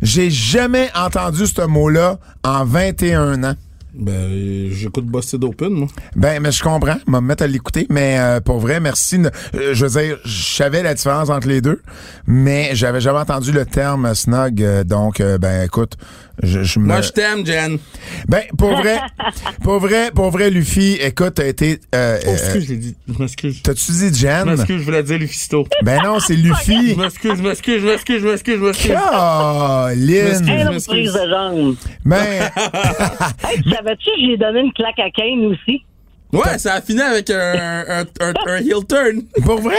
J'ai jamais entendu ce mot-là en 21 ans. Ben, j'écoute Busted Open, moi. Ben, mais je comprends. Je vais me mettre à l'écouter. Mais euh, pour vrai, merci. Euh, je veux dire, je savais la différence entre les deux, mais j'avais jamais entendu le terme snog. euh, donc, euh, ben, écoute, je, je me... Moi, je t'aime, Jen. Ben, pour vrai, *laughs* pour vrai, pour vrai, Luffy, écoute, t'as été... Euh, Oh, euh, excuse, je l'ai dit. Je m'excuse. T'as-tu dit Je Jen? m'excuse, je voulais dire Lufisto. Ben non, c'est Luffy. *laughs* Je m'excuse, je m'excuse, je m'excuse, je m'excuse, je m'excuse. Caroline. hey, je m'excuse. prise de jambe. Ben, *laughs* savais-tu que j'ai donné une claque à Kane aussi? Ouais, ça a fini avec un, un, un, un heel turn. *laughs* pour vrai?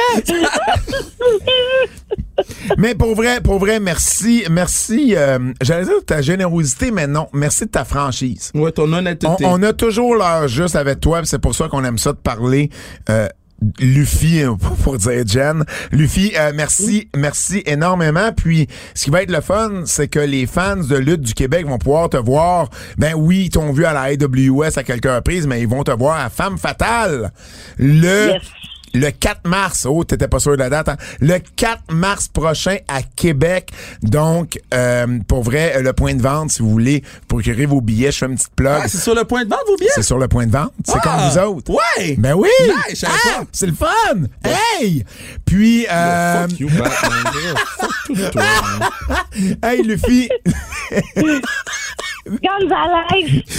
Mais pour vrai, pour vrai, merci, merci. euh, J'allais dire de ta générosité, mais non, merci de ta franchise. Ouais, ton honnêteté. On, on a toujours l'heure juste avec toi, c'est pour ça qu'on aime ça de parler. Euh, Luffy, euh, *laughs* pour dire Jen. Luffy, euh, merci, merci énormément. Puis, ce qui va être le fun, c'est que les fans de lutte du Québec vont pouvoir te voir. Ben oui, ils t'ont vu à la AWS à quelques reprises, mais ils vont te voir à Femme Fatale. Le. Le 4 mars. Oh, t'étais pas sûr de la date. hein? Le 4 mars prochain à Québec. Donc, euh, pour vrai, euh, le point de vente, si vous voulez procurer vos billets, je fais une petite plug. Ah, c'est sur le point de vente, vos billets? c'est sur le point de vente. C'est Ah! comme vous autres. Ouais! Ben oui! Nice, je savais Ah, pas. c'est le fun! Hey! Puis, euh, Fuck you, Batman. Fuck toi. *laughs* hey, Luffy, Gonzalez! *laughs*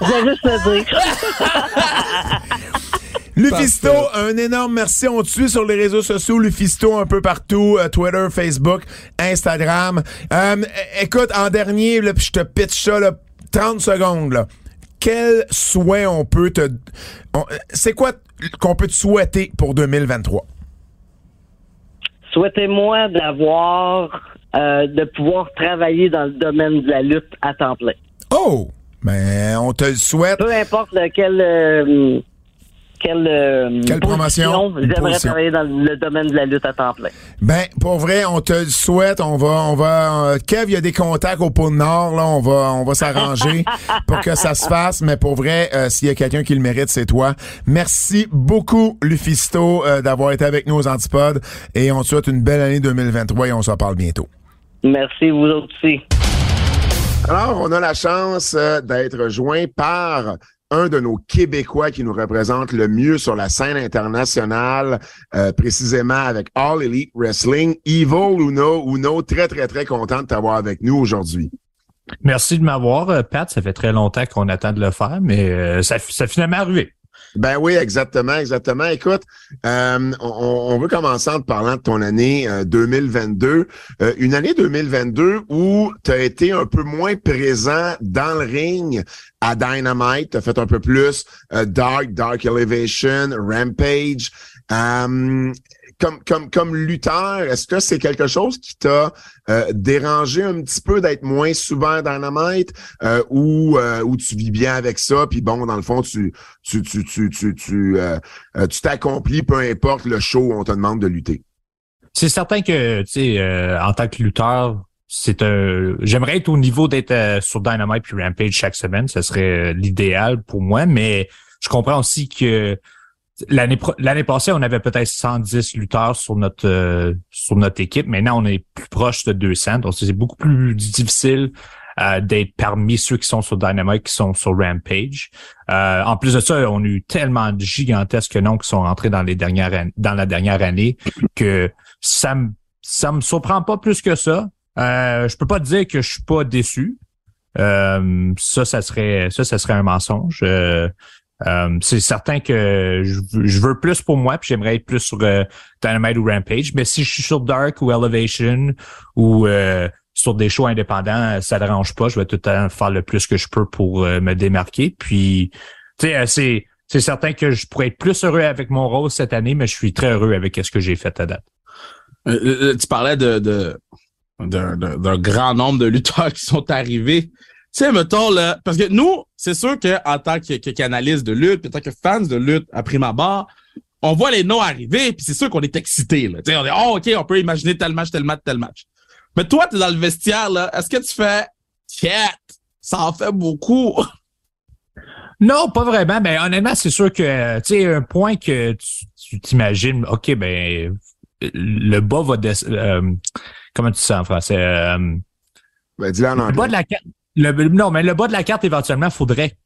Je vais juste le dire. *laughs* Lufisto, un énorme merci. On te suit sur les réseaux sociaux, Lufisto un peu partout, euh, Twitter, Facebook, Instagram. Euh, écoute, en dernier, là, puis je te pitch ça, là, 30 secondes, là. Quel souhait on peut te... on- C'est quoi qu'on peut te souhaiter pour 2023? Souhaitez-moi d'avoir, euh, de pouvoir travailler dans le domaine de la lutte à temps plein. Oh! Ben, on te le souhaite. Peu importe lequel, euh, quelle, euh, Quelle promotion? J'aimerais travailler dans le domaine de la lutte à temps plein? Ben, pour vrai, on te le souhaite. On va, on va. euh, Kev, il y a des contacts au pôle Nord. Là, on va, on va s'arranger *laughs* pour que ça se fasse. Mais pour vrai, euh, s'il y a quelqu'un qui le mérite, c'est toi. Merci beaucoup, Lufisto, euh, d'avoir été avec nous aux Antipodes. Et on te souhaite une belle année 2023 et on se reparle bientôt. Merci, vous aussi. Alors, on a la chance euh, d'être joint par un de nos Québécois qui nous représente le mieux sur la scène internationale, euh, précisément avec All Elite Wrestling, Evil Uno. Uno, très, très, très content de t'avoir avec nous aujourd'hui. Merci de m'avoir, euh, Pat. Ça fait très longtemps qu'on attend de le faire, mais euh, ça, ça a finalement arrivé. Ben oui, exactement, exactement. Écoute, euh, on, on, veut commencer en te parlant de ton année 2022. une année 2022 où tu as été un peu moins présent dans le ring à Dynamite. Tu as fait un peu plus Dark, Dark Elevation, Rampage comme, comme, comme lutteur, est-ce que c'est quelque chose qui t'a euh, dérangé un petit peu d'être moins souvent Dynamite euh, ou, euh, ou tu vis bien avec ça, puis bon, dans le fond, tu tu tu tu tu tu euh, tu t'accomplis peu importe le show où on te demande de lutter? C'est certain que tu sais en tant que lutteur, c'est un j'aimerais être au niveau d'être sur Dynamite puis Rampage chaque semaine, ce serait l'idéal pour moi, mais je comprends aussi que L'année l'année passée, on avait peut-être 110 lutteurs sur notre euh, sur notre équipe. Maintenant, on est plus proche de 200. Donc, c'est beaucoup plus difficile euh, d'être parmi ceux qui sont sur Dynamite, qui sont sur Rampage. Euh, en plus de ça, on a eu tellement de gigantesques noms qui sont rentrés dans les dernières dans la dernière année que ça me ça me surprend pas plus que ça. Euh, je peux pas dire que je suis pas déçu. ça, ça serait ça, ça serait un mensonge. Euh, c'est certain que je, veux plus pour moi, puis j'aimerais être plus sur euh, Dynamite ou Rampage. Mais si je suis sur Dark ou Elevation ou euh, sur des shows indépendants, ça ne dérange pas. Je vais tout le temps faire le plus que je peux pour me démarquer. Puis, tu sais, c'est certain que je pourrais être plus heureux avec mon rôle cette année, mais je suis très heureux avec ce que j'ai fait à date. tu parlais d'un grand nombre de lutteurs *laughs* qui sont arrivés sais, mettons, là, parce que nous, c'est sûr qu'en tant que, que, de lutte, en tant que fans de lutte à prime abord, on voit les noms arriver, puis c'est sûr qu'on est excité. Là. sais, on est oh, OK, on peut imaginer tel match, tel match, tel match. Mais toi, tu es dans le vestiaire, là, est-ce que tu fais Tiens, ça en fait beaucoup? *laughs* Non, pas vraiment. Mais honnêtement, c'est sûr que tu sais, un point que tu t'imagines, OK, ben le bas va descendre. Euh, comment tu dis ça en français? Euh, ben, dis en anglais. Le bas de la non, mais le bas de la carte, éventuellement, faudrait.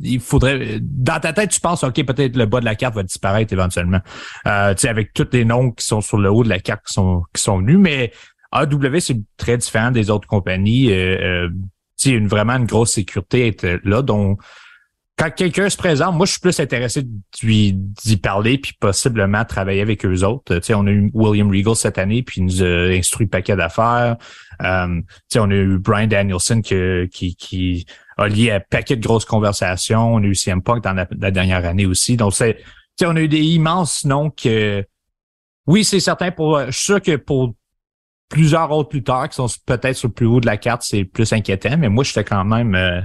Il faudrait. Dans ta tête, tu penses, OK, peut-être le bas de la carte va disparaître éventuellement. Euh, tu sais, avec tous les noms qui sont sur le haut de la carte qui sont, qui sont venus, mais AW, c'est très différent des autres compagnies. Euh, euh, tu sais, une, vraiment une grosse sécurité être là. Donc, quand quelqu'un se présente, moi, je suis plus intéressé d'y parler puis possiblement travailler avec eux autres. Tu sais, on a eu William Regal cette année puis il nous a instruit paquet d'affaires. Euh, on a eu Brian Danielson qui, qui, qui a lié un paquet de grosses conversations. On a eu CM Punk dans la, dernière année aussi. Donc, c'est, on a eu des immenses noms que, oui, c'est certain pour, je suis sûr que pour plusieurs autres plus tard qui sont peut-être sur le plus haut de la carte, c'est plus inquiétant, mais moi, j'étais quand même, euh,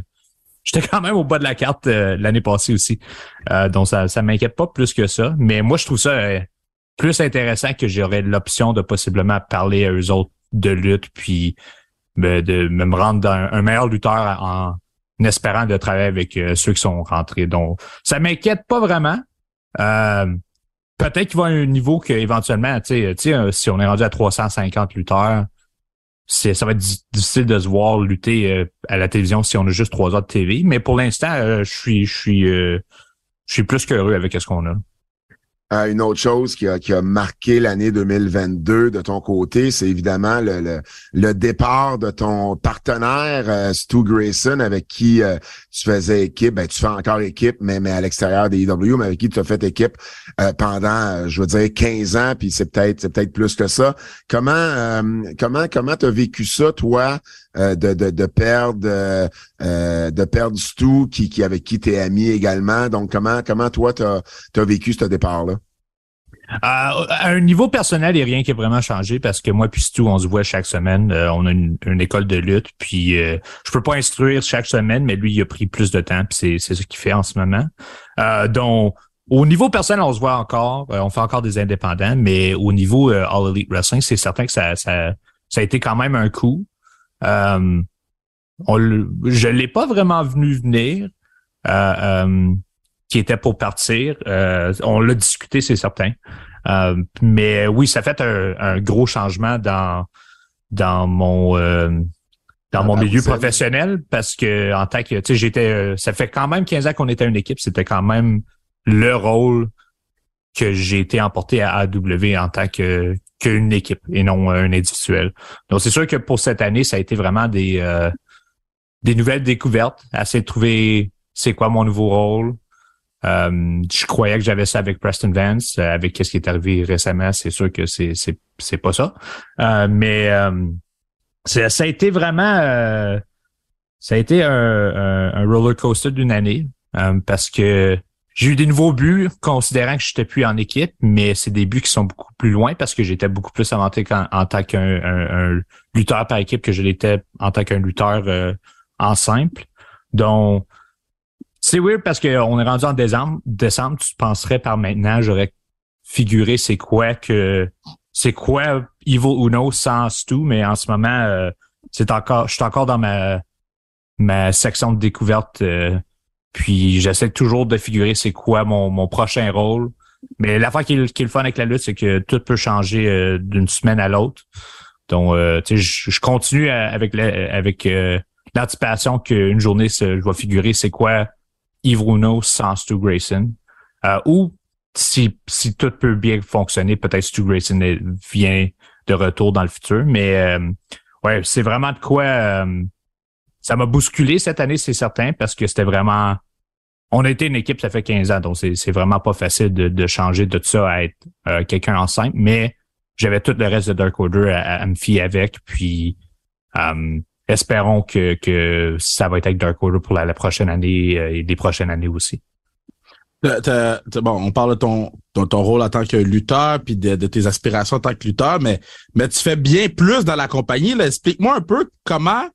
j'étais quand même au bas de la carte euh, l'année passée aussi. Euh, donc, ça, ça m'inquiète pas plus que ça. Mais moi, je trouve ça plus intéressant que j'aurais l'option de possiblement parler à eux autres de lutte, puis de me rendre un, meilleur lutteur en, espérant de travailler avec euh, ceux qui sont rentrés. Donc, ça m'inquiète pas vraiment. Euh, peut-être qu'il va à un niveau qu'éventuellement, tu sais, euh, si on est rendu à 350 lutteurs, ça va être difficile de se voir lutter à la télévision si on a juste trois heures de TV. Mais pour l'instant, je suis, je suis, je suis plus qu'heureux avec ce qu'on a. Euh, une autre chose qui a, qui a marqué l'année 2022 de ton côté, c'est évidemment le, le, départ de ton partenaire euh, Stu Grayson avec qui euh, tu faisais équipe. Ben, tu fais encore équipe, mais, mais à l'extérieur des IW, mais avec qui tu as fait équipe pendant, je veux dire, 15 ans, puis c'est peut-être c'est peut-être plus que ça. Comment comment comment t'as vécu ça, toi, de, de, de perdre de perdre Stu qui, qui avec qui ami également. Donc comment comment toi t'as as vécu ce départ là? Euh, à un niveau personnel, il n'y a rien qui a vraiment changé parce que moi puis Stu, on se voit chaque semaine. Euh, on a une, école de lutte, puis euh, je peux pas instruire chaque semaine, mais lui, il a pris plus de temps, puis c'est ce qu'il fait en ce moment. donc, au niveau personnel, on se voit encore, on fait encore des indépendants, mais au niveau All Elite Wrestling, c'est certain que ça, ça, ça a été quand même un coup. On, je l'ai pas vraiment venu venir qui était pour partir. Euh, on l'a discuté, c'est certain. Euh, mais oui, ça fait un, gros changement dans dans mon euh, dans mon milieu professionnel parce que en tant que tu sais j'étais ça fait quand même 15 ans qu'on était une équipe, c'était quand même le rôle que j'ai été emporté à AW en tant que qu'une équipe et non un individuel. Donc c'est sûr que pour cette année, ça a été vraiment des des nouvelles découvertes, essayer de trouver c'est quoi mon nouveau rôle. Euh, je croyais que j'avais ça avec Preston Vance, euh, avec ce qui est arrivé récemment, c'est sûr que c'est c'est c'est pas ça. Euh, mais ça, ça a été vraiment ça a été un, un, un roller coaster d'une année parce que j'ai eu des nouveaux buts, considérant que je n'étais plus en équipe, mais c'est des buts qui sont beaucoup plus loin parce que j'étais beaucoup plus avancé en, tant qu'un un, lutteur par équipe que je l'étais en tant qu'un lutteur euh, en simple. Donc, c'est weird parce qu'on est rendu en décembre. Décembre, tu penserais par maintenant, j'aurais figuré c'est quoi que c'est quoi Evil Uno sans Stu, mais en ce moment, euh, c'est encore, je suis encore dans ma ma section de découverte. Euh, puis j'essaie toujours de figurer c'est quoi mon, mon prochain rôle. Mais l'affaire qui, qui est le fun avec la lutte, c'est que tout peut changer euh, d'une semaine à l'autre. Donc, euh, tu sais, je continue avec avec euh, l'anticipation qu'une journée, je vais figurer c'est quoi Yves Bruno sans Stu Grayson. ou si, si tout peut bien fonctionner, peut-être Stu Grayson vient de retour dans le futur. Mais ouais, c'est vraiment de quoi ça m'a bousculé cette année, c'est certain, parce que c'était vraiment. On a été une équipe, ça fait 15 ans, donc c'est vraiment pas facile de, changer de ça à être euh, quelqu'un en simple, mais j'avais tout le reste de Dark Order à, me fier avec, puis euh, espérons que, que ça va être avec Dark Order pour la, prochaine année euh, et les prochaines années aussi. bon, on parle de ton, ton, rôle en tant que lutteur, puis de, tes aspirations en tant que lutteur, mais, mais tu fais bien plus dans la compagnie. Explique-moi un peu comment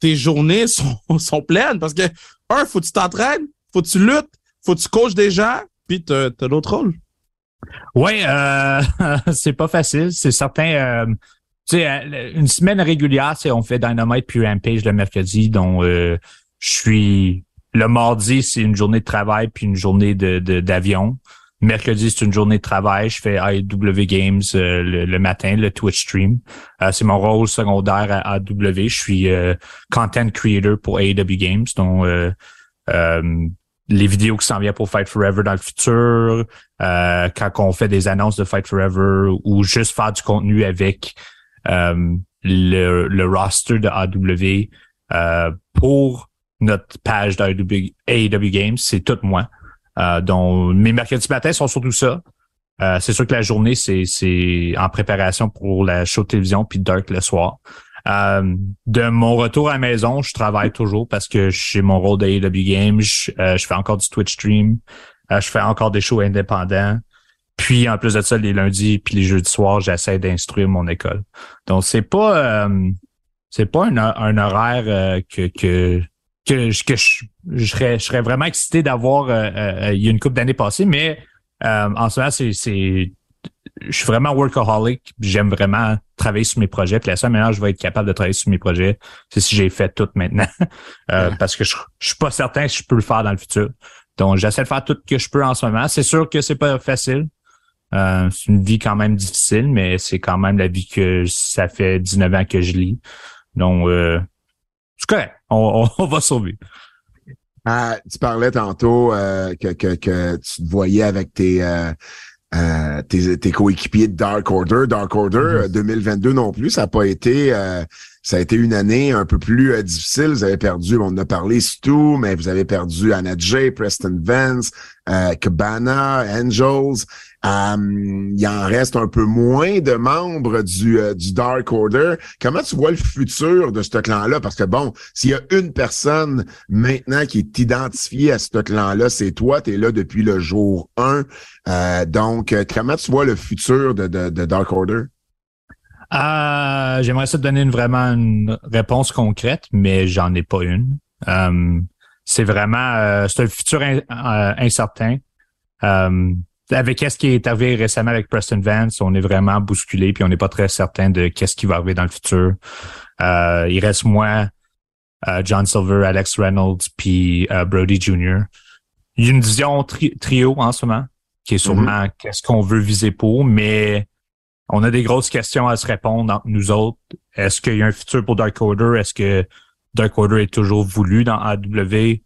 tes journées *laughs* sont, sont pleines parce que, un, faut que tu t'entraînes, faut que tu luttes, faut que tu coaches des gens, puis tu as, d'autres rôles. Oui, euh, *laughs* c'est pas facile. C'est certain. Euh, tu sais, euh, une semaine régulière, c'est on fait Dynamite puis Rampage le mercredi, donc euh, je suis le mardi, c'est une journée de travail puis une journée de d'avion. Mercredi, c'est une journée de travail. Je fais AW Games euh, le, matin, le Twitch stream. Euh, c'est mon rôle secondaire à AW. Je suis euh, content creator pour AW Games, donc les vidéos qui s'en viennent pour Fight Forever dans le futur, quand on fait des annonces de Fight Forever ou juste faire du contenu avec le, le, roster de AW pour notre page d'AW Games, c'est tout moi. Euh, donc, mes mercredis matins sont surtout ça. Euh, c'est sûr que la journée, c'est, c'est en préparation pour la show de télévision puis Dark le soir. Euh, de mon retour à la maison, je travaille toujours parce que j'ai mon rôle d'AEW Games. Je, je, fais encore du Twitch stream. je fais encore des shows indépendants. Puis en plus de ça, les lundis puis les jeudis soirs, j'essaie d'instruire mon école. Donc c'est pas c'est pas un, un horaire que, que que, que je, je, serais, je serais vraiment excité d'avoir euh, euh, il y a une couple d'années passées, mais euh, en ce moment, c'est, c'est je suis vraiment workaholic. J'aime vraiment travailler sur mes projets. Puis la seule manière je vais être capable de travailler sur mes projets, c'est si j'ai fait tout maintenant. *laughs* Parce que je, je suis pas certain si je peux le faire dans le futur. Donc, j'essaie de faire tout ce que je peux en ce moment. C'est sûr que c'est pas facile. c'est une vie quand même difficile, mais c'est quand même la vie que ça fait 19 ans que je lis. Donc, c'est correct. *laughs* On, va sauver. Ah, tu parlais tantôt euh, que, que, que, tu te voyais avec tes, euh, euh, tes, tes, coéquipiers de Dark Order. Dark Order 2022 mm-hmm. non plus, ça n'a pas été ça a été une année un peu plus difficile. Vous avez perdu, on en a parlé Stu, mais vous avez perdu Anna J, Preston Vance, Cabana, Angels. Euh, il en reste un peu moins de membres du, euh, du Dark Order. Comment tu vois le futur de ce clan-là? Parce que bon, s'il y a une personne maintenant qui est identifiée à ce clan-là, c'est toi, tu es là depuis le jour 1. Euh, donc, comment tu vois le futur de, de, de Dark Order? J'aimerais ça te donner une, vraiment une réponse concrète, mais j'en ai pas une. c'est vraiment c'est un futur incertain avec ce qui est arrivé récemment avec Preston Vance, on est vraiment bousculé puis on n'est pas très certain de qu'est-ce qui va arriver dans le futur. Euh, il reste moi, euh, John Silver, Alex Reynolds puis euh, Brody Jr. Il y a une vision trio en ce moment qui est sûrement mm-hmm. qu'est-ce qu'on veut viser pour, mais on a des grosses questions à se répondre entre nous autres. Est-ce qu'il y a un futur pour Dark Order? Est-ce que Dark Order est toujours voulu dans AW?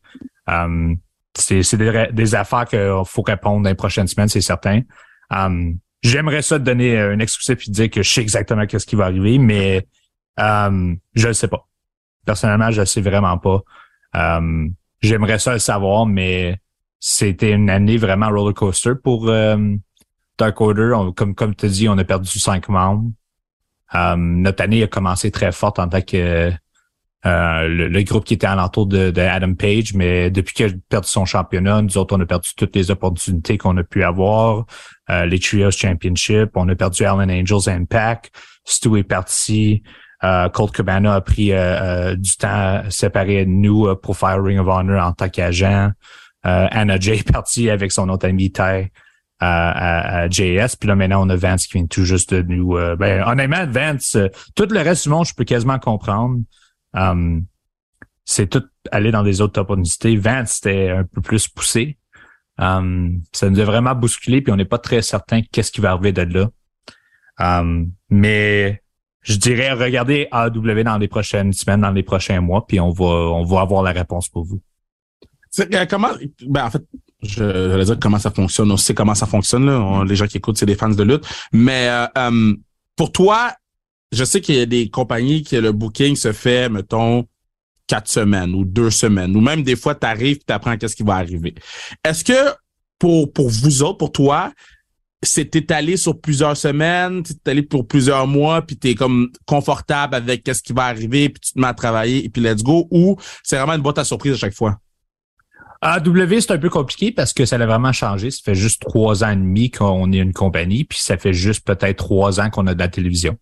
Um, c'est des, des, affaires qu'il faut répondre dans les prochaines semaines, c'est certain. Um, J'aimerais ça te donner un exclusif et dire que je sais exactement qu'est-ce qui va arriver, mais um, je ne sais pas. Personnellement, je sais vraiment pas. Euh, J'aimerais ça le savoir, mais c'était une année vraiment roller coaster pour euh, Dark Order. On- comme comme tu dis, on a perdu cinq membres. Euh, notre année a commencé très forte en tant que euh, le, groupe qui était alentour de, de Adam Page, mais depuis qu'il a perdu son championnat, nous autres, on a perdu toutes les opportunités qu'on a pu avoir. Euh, les Trios Championship, on a perdu Allen Angels Impact. Stu est parti. Euh, Colt Cabana a pris du temps séparé de nous pour faire Ring of Honor en tant qu'agent. Anna Jay est partie avec son autre ami Ty à, à, à JS. Puis là, maintenant, on a Vance qui vient tout juste de nous... euh, ben, honnêtement, Vance, euh, tout le reste du monde, je peux quasiment comprendre. Um, c'est tout aller dans des autres opportunités. Vance, c'était un peu plus poussé. Um, ça nous a vraiment bousculé, puis on n'est pas très certain qu'est-ce qui va arriver de là. Um, mais je dirais regardez AW dans les prochaines semaines, dans les prochains mois, puis on va on va avoir la réponse pour vous. Euh, comment, ben, en fait, je vais dire comment ça fonctionne. On sait comment ça fonctionne, là. Les gens qui écoutent, c'est des fans de lutte. Mais, euh, euh, pour toi, je sais qu'il y a des compagnies que le booking se fait, mettons, quatre semaines ou deux semaines, ou même des fois, tu arrives et tu apprends qu'est-ce qui va arriver. Est-ce que pour, pour vous autres, pour toi, c'est étalé sur plusieurs semaines, t'es étalé pour plusieurs mois, puis t'es comme confortable avec qu'est-ce qui va arriver, puis tu te mets à travailler, et puis let's go, ou c'est vraiment une boîte à surprise à chaque fois? AW, c'est un peu compliqué parce que ça a vraiment changé. Ça fait juste trois ans et demi qu'on est une compagnie, puis ça fait juste peut-être trois ans qu'on a de la télévision.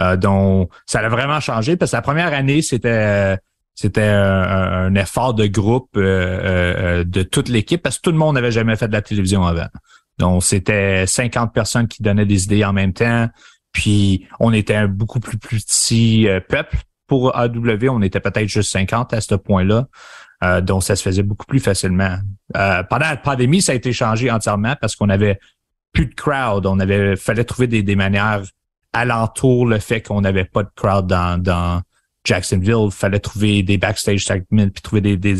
Euh, donc, ça a vraiment changé parce que la première année, c'était c'était un, un effort de groupe euh, euh, de toute l'équipe parce que tout le monde n'avait jamais fait de la télévision avant. Donc, c'était 50 personnes qui donnaient des idées en même temps. Puis, on était un beaucoup plus petit euh, peuple pour AW. On était peut-être juste 50 à ce point-là. Euh, donc, ça se faisait beaucoup plus facilement. Euh, pendant la pandémie, ça a été changé entièrement parce qu'on avait plus de crowd. On avait fallait trouver des, des manières alentour le fait qu'on n'avait pas de crowd dans, dans Jacksonville. fallait trouver des backstage segments puis trouver des, des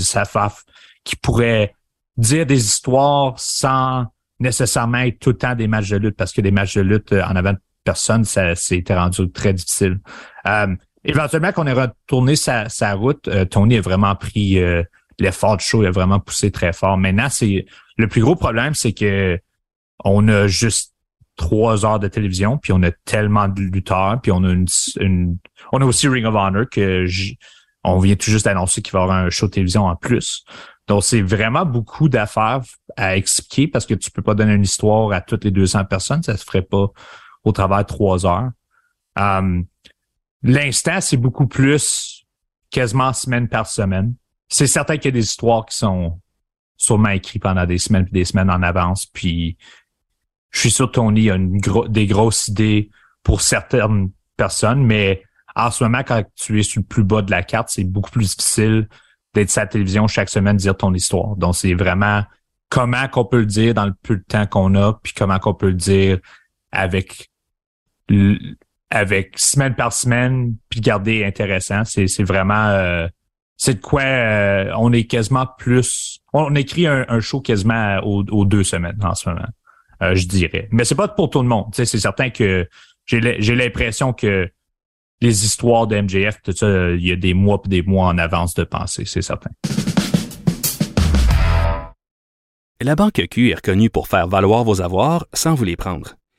qui pourraient dire des histoires sans nécessairement être tout le temps des matchs de lutte parce que des matchs de lutte euh, en avant de personne, ça c'était rendu très difficile. Euh, éventuellement, qu'on ait retourné sa, sa route, euh, Tony a vraiment pris euh, l'effort du show, il a vraiment poussé très fort. Maintenant, c'est le plus gros problème, c'est que on a juste trois heures de télévision, puis on a tellement de lutteurs, puis on a une, une- on a aussi Ring of Honor que j- on vient tout juste d'annoncer qu'il va y avoir un show de télévision en plus. Donc, c'est vraiment beaucoup d'affaires à expliquer parce que tu peux pas donner une histoire à toutes les 200 personnes, ça se ferait pas au travers de trois heures. Um, L'instant, c'est beaucoup plus quasiment semaine par semaine. C'est certain qu'il y a des histoires qui sont sûrement écrites pendant des semaines puis des semaines en avance. Puis je suis sûr que Tony a une des grosses idées pour certaines personnes, mais en ce moment, quand tu es sur le plus bas de la carte, c'est beaucoup plus difficile d'être sur la télévision chaque semaine, dire ton histoire. Donc, c'est vraiment comment qu'on peut le dire dans le peu de temps qu'on a, puis comment qu'on peut le dire avec avec semaine par semaine, puis garder intéressant. C'est, c'est vraiment euh, c'est de quoi euh, on est quasiment plus. On écrit un, un show quasiment aux, aux deux semaines en ce moment, euh, je dirais. Mais c'est pas pour tout le monde. C'est certain que j'ai, j'ai l'impression que les histoires de MJF, tout ça, il y a des mois et des mois en avance de pensée, c'est certain. La Banque Q est reconnue pour faire valoir vos avoirs sans vous les prendre.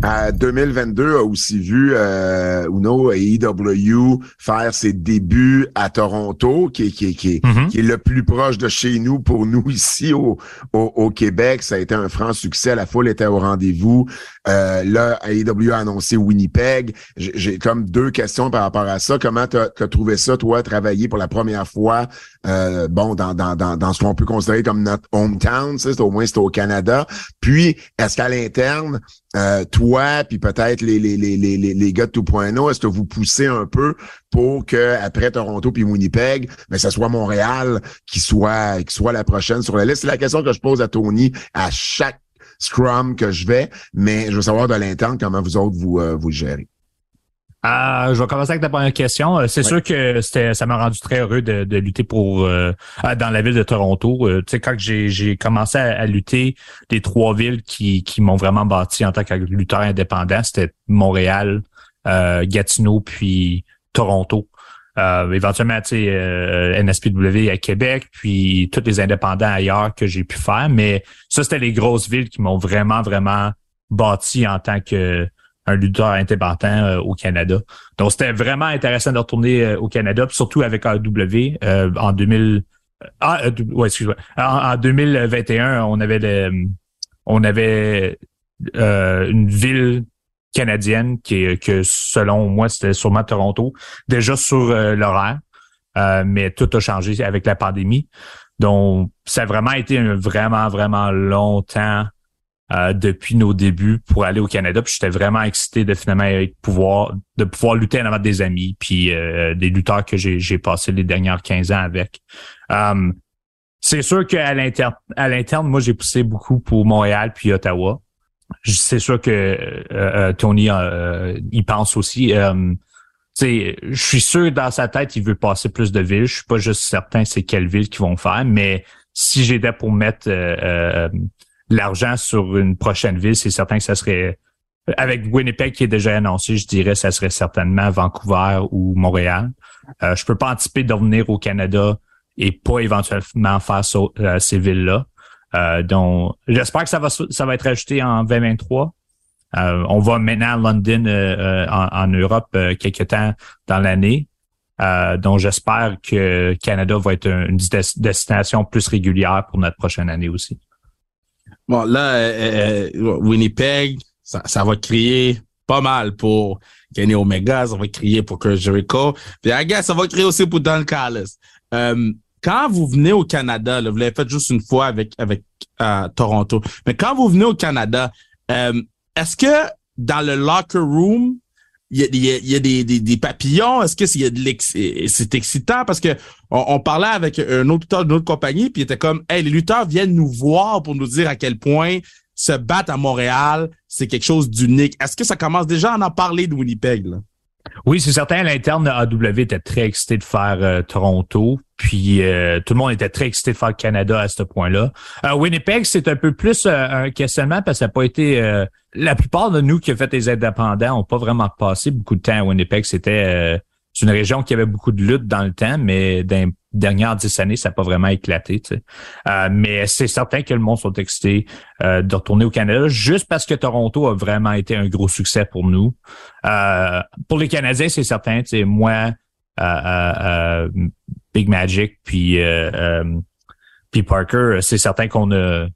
À 2022 a aussi vu euh, Uno et EW faire ses débuts à Toronto, qui, est- qui, est- qui, est- qui est le plus proche de chez nous pour nous *laughs* ici au, au, au Québec. Ça a été un franc succès. La foule était au rendez-vous. Euh, là, AEW a annoncé Winnipeg. J'ai comme deux questions par rapport à ça. Comment tu as, trouvé ça, toi, travailler pour la première fois, euh, bon, dans, dans, dans, dans ce qu'on peut considérer comme notre hometown, au moins c'est au Canada. Puis, est-ce qu'à l'interne, euh, toi, puis peut-être les, les, les, les, les gars de 2.0, est-ce que vous poussez un peu pour que après Toronto puis Winnipeg, mais ça soit Montréal qui soit qui soit la prochaine sur la liste? C'est la question que je pose à Tony à chaque Scrum que je vais, mais je veux savoir de l'interne comment vous autres vous, euh, vous gérez. Euh, je vais commencer avec ta première question. Euh, c'est sûr que c'était, ça m'a rendu très heureux de, de lutter pour euh, dans la ville de Toronto. tu sais, quand j'ai, j'ai commencé à, lutter, les trois villes qui, qui m'ont vraiment bâti en tant que lutteur indépendant, c'était Montréal, Gatineau, puis Toronto. éventuellement, tu sais, NSPW à Québec, puis tous les indépendants ailleurs que j'ai pu faire. Mais ça, c'était les grosses villes qui m'ont vraiment, vraiment bâti en tant que un lutteur indépendant euh, au Canada. Donc, c'était vraiment intéressant de retourner euh, au Canada, surtout avec AW euh, en 2000. Ah, ouais, excuse-moi. En, 2021, on avait on avait une ville canadienne qui que selon moi c'était sûrement Toronto déjà sur l'horaire mais tout a changé avec la pandémie donc ça a vraiment été un vraiment vraiment longtemps euh, depuis nos débuts pour aller au Canada. Puis j'étais vraiment excité de finalement pouvoir de pouvoir lutter en avant des amis, puis euh, des lutteurs que j'ai, passé les dernières 15 ans avec. Um, c'est sûr qu'à l'interne, à l'interne, moi j'ai poussé beaucoup pour Montréal puis Ottawa. C'est sûr que euh, Tony y pense aussi. Je suis sûr dans sa tête, il veut passer plus de villes. Je suis pas juste certain c'est quelles villes qu'ils vont faire, mais si j'étais pour mettre l'argent sur une prochaine ville, c'est certain que ça serait avec Winnipeg qui est déjà annoncé, je dirais ça serait certainement Vancouver ou Montréal. Euh, je peux pas anticiper de revenir au Canada et pas éventuellement faire euh, ces villes-là. Euh, donc, j'espère que ça va être ajouté en 2023. Euh, on va maintenant à London en, en, Europe quelques temps dans l'année. donc, j'espère que Canada va être une destination plus régulière pour notre prochaine année aussi. Bon, là, euh, euh, Winnipeg, ça, ça, va crier pas mal pour Kenny Omega, ça va crier pour Kurt Jericho. Puis, I guess, ça va crier aussi pour Don. Euh, quand vous venez au Canada, là, vous l'avez fait juste une fois avec, avec Toronto, mais quand vous venez au Canada, est-ce que dans le locker room, il y a, des, papillons? Est-ce que c'est c'est excitant? Parce que on, parlait avec un autre lutteur d'une autre compagnie, puis il était comme Hey, les lutteurs viennent nous voir pour nous dire à quel point se battre à Montréal, c'est quelque chose d'unique. Est-ce que ça commence déjà à en parler de Winnipeg? Oui, c'est certain. L'interne de AW était très excité de faire euh, Toronto. Puis euh, tout le monde était très excité de faire Canada à ce point-là. Euh, Winnipeg, c'est un peu plus un questionnement parce que ça n'a pas été. la plupart de nous qui ont fait les indépendants n'ont pas vraiment passé beaucoup de temps à Winnipeg. C'était une région qui avait beaucoup de luttes dans le temps, mais dans dernières dix années, ça n'a pas vraiment éclaté. Euh, mais c'est certain que le monde sont excités euh, de retourner au Canada, juste parce que Toronto a vraiment été un gros succès pour nous. Euh, pour les Canadiens, c'est certain. Moi, Big Magic, puis puis Parker, c'est certain qu'on a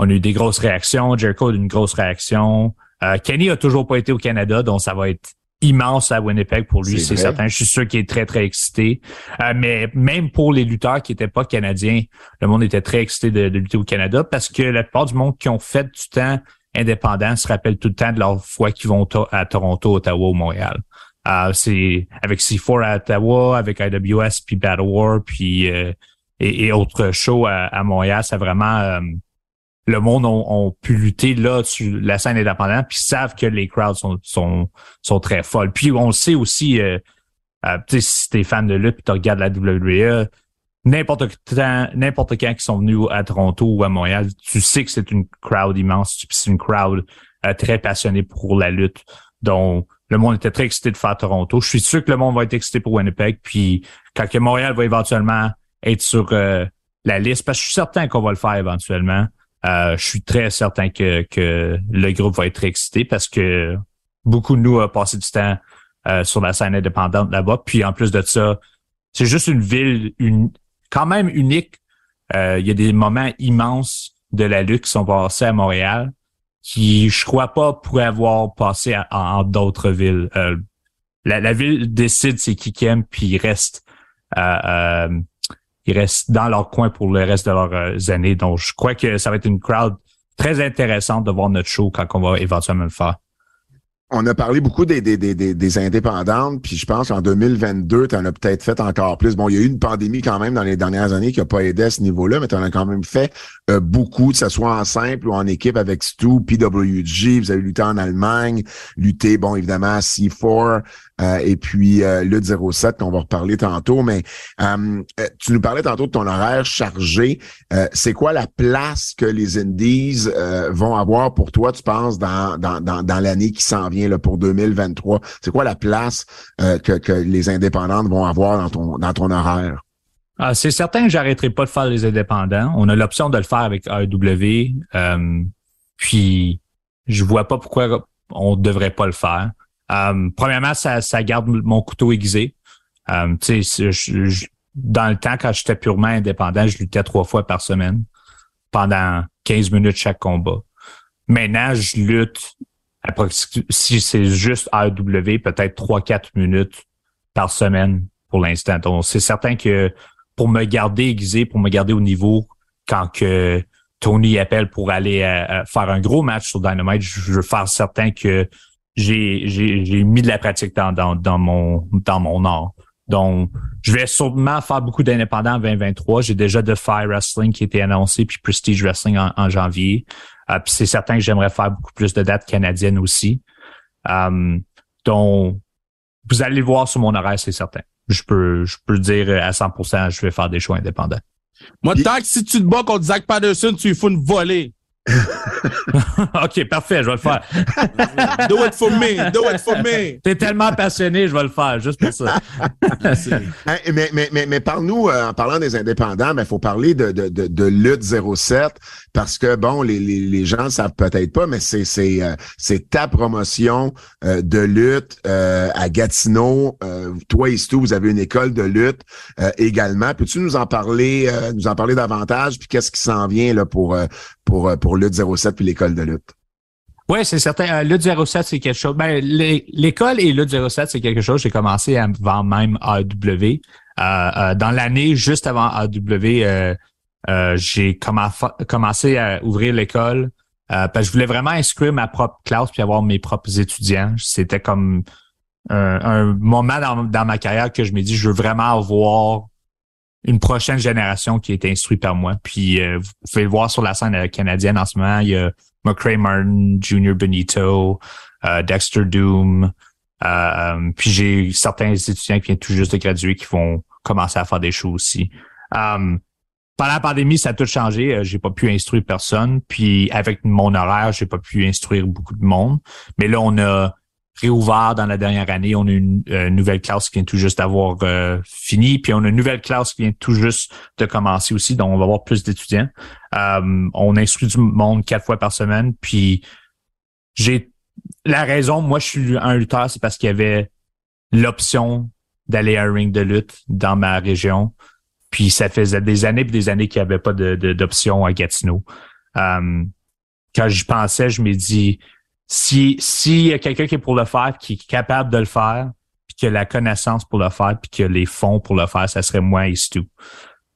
on a eu des grosses réactions. Jericho a eu une grosse réaction. Kenny a toujours pas été au Canada, donc ça va être immense à Winnipeg pour lui, c'est certain. Je suis sûr qu'il est très, très excité. Euh, mais même pour les lutteurs qui n'étaient pas canadiens, le monde était très excité de, lutter au Canada parce que la plupart du monde qui ont fait du temps indépendant se rappellent tout le temps de leur fois qu'ils vont à Toronto, Ottawa ou Montréal. Euh, c'est avec C4 à Ottawa, avec IWS, puis Battle War, puis euh, et, autres shows à, à Montréal. C'est vraiment le monde ont, pu lutter là sur la scène indépendante, puis savent que les crowds sont, sont, sont très folles. Puis on sait aussi, euh, euh, si t'es fan de lutte puis tu regardes la WWE, n'importe quand, n'importe qui sont venus à Toronto ou à Montréal, tu sais que c'est une crowd immense, c'est une crowd euh, très passionnée pour la lutte. Donc, le monde était très excité de faire Toronto. Je suis sûr que le monde va être excité pour Winnipeg. Puis quand que Montréal va éventuellement être sur euh, la liste, parce que je suis certain qu'on va le faire éventuellement. Euh, je suis très certain que, que le groupe va être excité parce que beaucoup de nous ont passé du temps euh, sur la scène indépendante là-bas. Puis en plus de ça, c'est juste une ville une, quand même unique. Euh, il y a des moments immenses de la lutte qui sont passés à Montréal qui, je crois pas, pourraient avoir passé en d'autres villes. La, la, ville décide c'est qui qui aime, puis reste restent dans leur coin pour le reste de leurs euh, années. Donc, je crois que ça va être une crowd très intéressante de voir notre show quand on va éventuellement le faire. On a parlé beaucoup des, des, des, des, indépendantes, puis je pense qu'en 2022, tu en as peut-être fait encore plus. Bon, il y a eu une pandémie quand même dans les dernières années qui n'a pas aidé à ce niveau-là, mais tu en as quand même fait euh, beaucoup, que ce soit en simple ou en équipe avec Stu, PWG, vous avez lutté en Allemagne, lutté, bon, évidemment, à C4, euh, et puis euh, le 07 qu'on va reparler tantôt. Mais euh, tu nous parlais tantôt de ton horaire chargé. c'est quoi la place que les Indies vont avoir pour toi, tu penses, dans, dans, dans, dans l'année qui s'en vient là, pour 2023? C'est quoi la place que, que les indépendantes vont avoir dans ton, dans ton horaire? Ah, c'est certain que j'arrêterai pas de faire les indépendants. On a l'option de le faire avec AEW. puis je vois pas pourquoi on devrait pas le faire. Euh, premièrement, ça, ça garde mon couteau aiguisé. Euh, dans le temps, quand j'étais purement indépendant, je luttais trois fois par semaine pendant 15 minutes chaque combat. Maintenant, je lutte si c'est juste AEW, peut-être 3-4 minutes par semaine pour l'instant. Donc, c'est certain que pour me garder aiguisé, pour me garder au niveau, quand que Tony appelle pour aller euh, faire un gros match sur Dynamite, je veux faire certain que j'ai mis de la pratique dans, dans, dans mon dans mon art. Donc, je vais sûrement faire beaucoup d'indépendants en 2023. J'ai déjà The Fire Wrestling qui a été annoncé, puis Prestige Wrestling en, janvier. Euh, puis c'est certain que j'aimerais faire beaucoup plus de dates canadiennes aussi. Euh, donc, vous allez le voir sur mon horaire, c'est certain. Je peux, je peux dire à 100%, je vais faire des choix indépendants. Moi, tant que si tu te bats contre Zach Patterson, tu lui fous une volée. *laughs* OK, parfait, je vais le faire. do it for me, do it for me. T'es tellement passionné, je vais le faire, juste pour ça. *laughs* mais mais, mais, mais parle-nous, euh, en parlant des indépendants, il ben, faut parler de, de, de, de Lutte 07, parce que, bon, les, les, les gens ne savent peut-être pas, mais c'est c'est euh, c'est ta promotion euh, de lutte à Gatineau. toi et vous avez une école de lutte également. Peux-tu nous en parler, nous en parler davantage, puis qu'est-ce qui s'en vient là pour pour, pour Lutte 07 puis l'école de lutte. Oui, c'est certain. Euh, Lutte 07, c'est quelque chose. Ben, l'école et Lutte 07, c'est quelque chose. J'ai commencé avant même AW. Euh, euh, dans l'année juste avant AW, euh, euh, j'ai commencé à ouvrir l'école parce que je voulais vraiment inscrire ma propre classe puis avoir mes propres étudiants. C'était comme un, moment dans, dans, ma carrière que je me dis, je veux vraiment avoir une prochaine génération qui est instruite par moi. Puis euh, vous pouvez le voir sur la scène canadienne en ce moment. Il y a McCray Martin, Junior Benito, euh, Dexter Doom. Euh, puis j'ai certains étudiants qui viennent tout juste de graduer qui vont commencer à faire des choses aussi. pendant la pandémie, ça a tout changé. j'ai pas pu instruire personne. Puis avec mon horaire, j'ai pas pu instruire beaucoup de monde. Mais là, on a réouvert dans la dernière année. On a une, euh, nouvelle classe qui vient tout juste d'avoir euh, fini, puis on a une nouvelle classe qui vient tout juste de commencer aussi, donc on va avoir plus d'étudiants. Euh, on instruit du monde quatre fois par semaine, puis j'ai la raison, moi je suis un lutteur, c'est parce qu'il y avait l'option d'aller à un ring de lutte dans ma région. Puis ça faisait des années et des années qu'il n'y avait pas de, d'option à Gatineau. quand j'y pensais, je me dis si s'il y a quelqu'un qui est pour le faire, qui est capable de le faire, puis qui a la connaissance pour le faire, puis qui a les fonds pour le faire, ça serait moi et Stu.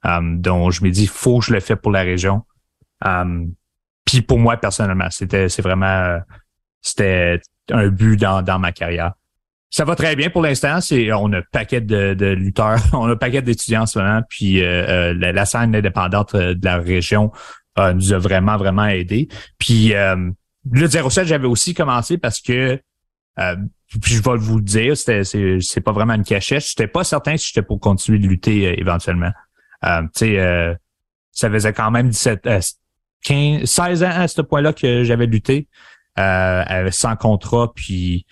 Um, donc je me dis, faut que je le fais pour la région. Um, puis pour moi personnellement, c'était c'est vraiment c'était un but dans, dans ma carrière. Ça va très bien pour l'instant. C'est on a un paquet de, de lutteurs, *laughs* on a un paquet d'étudiants en ce moment. Puis euh, euh, la, scène indépendante euh, de la région nous a vraiment vraiment aidé. Puis le 07, j'avais aussi commencé parce que euh, je vais vous le dire, c'était c'est, pas vraiment une cachette. J'étais pas certain si j'étais pour continuer de lutter euh, éventuellement. Euh, tu sais, euh, ça faisait quand même 17, 15, 16 ans à ce point-là que j'avais lutté sans contrat. Puis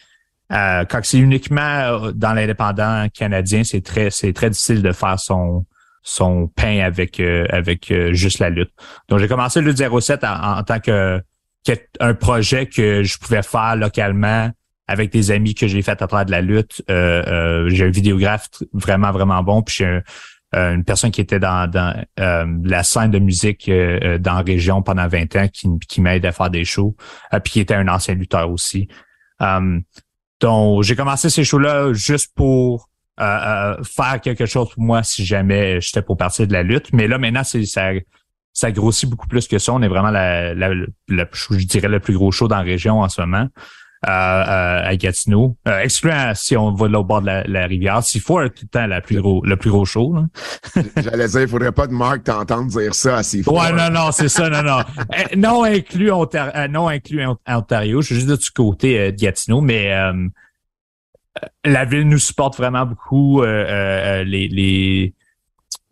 quand c'est uniquement dans l'indépendant canadien, c'est très c'est très difficile de faire son son pain avec avec juste la lutte. Donc j'ai commencé le 07 en tant que un projet que je pouvais faire localement avec des amis que j'ai fait à travers de la lutte. Euh, euh, j'ai un vidéographe vraiment, vraiment bon. Puis j'ai euh, une personne qui était dans, dans la scène de musique dans la région pendant 20 ans qui, qui m'aide à faire des shows. puis qui était un ancien lutteur aussi. donc, j'ai commencé ces shows-là juste pour faire quelque chose pour moi si jamais j'étais pour partir de la lutte. Mais là, maintenant, c'est ça grossit beaucoup plus que ça. On est vraiment la, la, la- je dirais le plus gros show dans la région en ce moment. euh, euh, à Gatineau, euh, excluant si on va de l'autre bord de la, la rivière. S'il faut tout le temps la plus gros, le plus gros show. *laughs* J'allais dire, il faudrait pas de Marc t'entendre dire ça assez fort. Ouais, non, non, c'est ça, non, non. *laughs* Euh, non inclus Ontario, euh, non inclus Ont- Ontario. Je suis juste de du côté euh, de Gatineau, mais euh, la ville nous supporte vraiment beaucoup. euh, euh, les les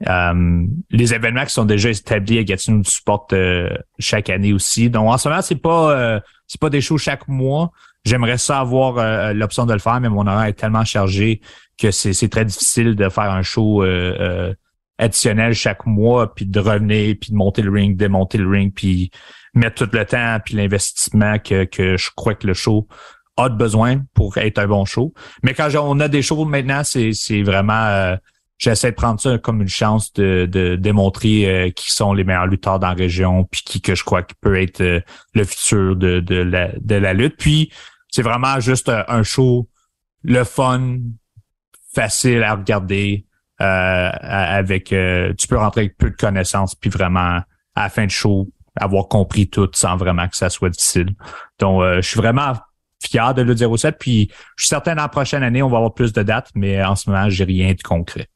euh, les événements qui sont déjà établis à Gatineau nous supportent euh, chaque année aussi. Donc en ce moment, c'est pas euh, c'est pas des shows chaque mois. J'aimerais ça avoir euh, l'option de le faire, mais mon horaire est tellement chargé que c'est très difficile de faire un show additionnel chaque mois, puis de revenir, puis de monter le ring, démonter le ring, puis mettre tout le temps, puis l'investissement que, que je crois que le show a de besoin pour être un bon show. Mais quand on a des shows maintenant, c'est vraiment... euh, J'essaie de prendre ça comme une chance de, de démontrer euh, qui sont les meilleurs lutteurs dans la région, puis qui que je crois qui peut être euh, le futur de, de, la, de la lutte. Puis c'est vraiment juste un, un show, le fun, facile à regarder, euh, avec euh, tu peux rentrer avec peu de connaissances, puis vraiment à la fin de show avoir compris tout sans vraiment que ça soit difficile. Donc euh, je suis vraiment fier de le 07, puis je suis certain dans la prochaine année on va avoir plus de dates, mais en ce moment j'ai rien de concret.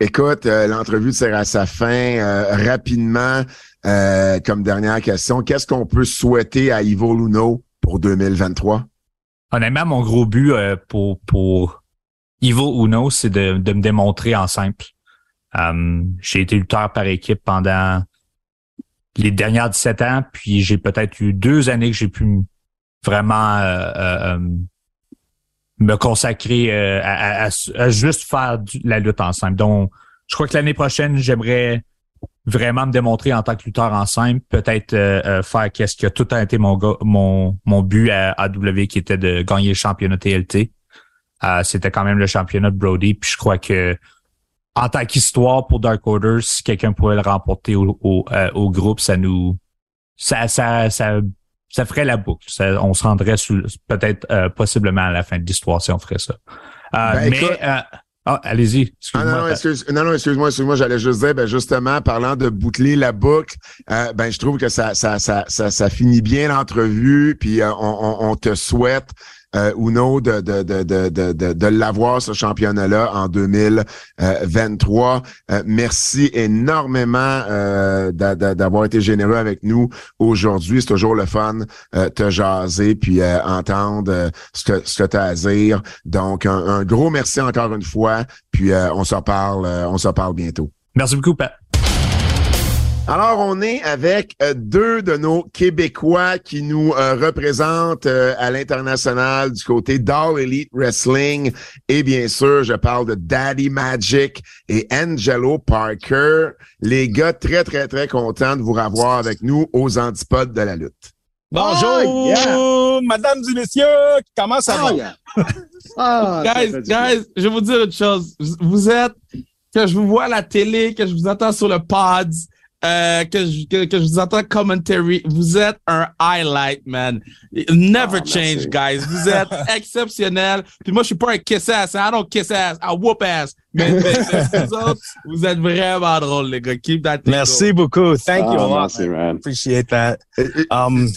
Écoute, euh, l'entrevue tire à sa fin. Euh, rapidement, euh, comme dernière question, qu'est-ce qu'on peut souhaiter à Ivo Luno pour 2023? Honnêtement, mon gros but euh, pour pour Ivo Uno, c'est de, de me démontrer en simple. Euh, j'ai été lutteur par équipe pendant les dernières 17 ans, puis j'ai peut-être eu deux années que j'ai pu vraiment me consacrer euh, à, à- à- juste faire du- la lutte en simple. Donc, je crois que l'année prochaine, j'aimerais vraiment me démontrer en tant que lutteur en simple, peut-être euh, euh, faire qu'est-ce qui a tout le temps été mon, mon, mon but à AW qui était de gagner le championnat TLT. Euh, C'était quand même le championnat de Brody, puis je crois que en tant qu'histoire pour Dark Order, si quelqu'un pouvait le remporter au, au, euh, au groupe, ça nous ça ça ça, ça ferait la boucle. Ça- on se rendrait peut-être euh, possiblement à la fin de l'histoire si on ferait ça. Euh, Ben, mais écoute- euh, ah, allez-y. Ah non, non, excuse-moi. excuse, non, non, excuse-moi, excuse-moi, j'allais juste dire, ben justement, parlant de boucler la boucle, euh, ben je trouve que ça, ça, ça, ça, ça finit bien l'entrevue, puis euh, on, on, on te souhaite, euh, Uno, de, de, de, de, de, de, l'avoir, ce championnat-là, en 2023. Euh, merci énormément euh, d'a- d'a- d'avoir été généreux avec nous aujourd'hui. C'est toujours le fun euh, te jaser, puis euh, entendre euh, ce que, ce que tu as à dire. Donc, un, gros merci encore une fois. Puis on s'en parle, on s'en parle bientôt. Merci beaucoup, Pat. Alors, on est avec euh, deux de nos Québécois qui nous euh, représentent euh, à l'international du côté d'All Elite Wrestling. Et bien sûr, je parle de Daddy Magic et Angelo Parker. Les gars, très, très, très contents de vous revoir avec nous aux antipodes de la lutte. Bonjour, yeah. mesdames et messieurs, comment ça va? *laughs* Ah, ça Guys, guys, je vais vous dire une chose. Vous êtes, que je vous vois à la télé, que je vous entends sur le pod, euh, que, je, que, que je vous entends commentary, vous êtes un highlight, man. Never Ah, change, merci. guys. Vous êtes *laughs* exceptionnel. Puis moi, je suis pas un kiss ass. hein. I don't kiss ass. I whoop ass. Mais, *laughs* mais- mais vous autres, vous êtes vraiment drôles, les gars. Keep that Merci beaucoup. Thank you Ah, lot. merci, man. Appreciate that. Euh, euh, Um,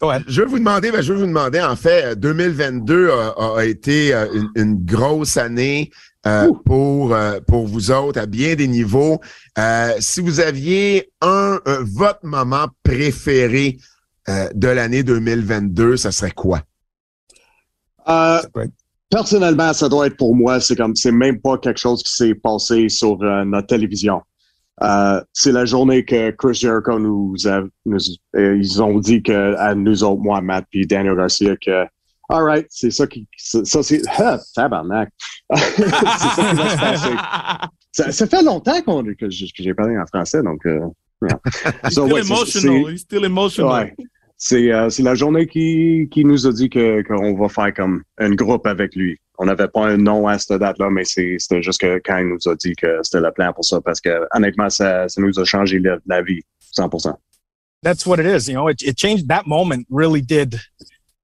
go ahead. Je veux vous demander, ben, je veux vous demander, en fait, euh, 2022 a, a- été euh, une, une grosse année euh, pour euh, pour vous autres à bien des niveaux. Euh, si vous aviez un, votre moment préféré de l'année 2022, ça serait quoi? Personnellement, ça doit être pour moi, c'est comme c'est même pas quelque chose qui s'est passé sur notre télévision. C'est la journée que Chris Jericho nous a, nous, ils ont dit que à nous autres, moi, Matt puis Daniel Garcia, que all right, c'est ça qui, ça ça, c'est, *laughs* ah, tabarnak. *laughs* c'est ça qui va se passer. *laughs* Ça, ça fait longtemps qu'on, que j'ai que j'ai parlé en français, donc. Euh, yeah. He's So, still ouais, c'est- emotional. He's still emotional. Ouais. C'est euh, c'est la journée qui, qui nous a dit que qu'on va faire comme un groupe avec lui. On n'avait pas un nom à cette date-là, mais c'est- c'était juste que quand il nous a dit que c'était le plan pour ça, parce que honnêtement, ça, ça nous a changé la, la vie, 100%. That's what it is. You know, it, it changed that moment really did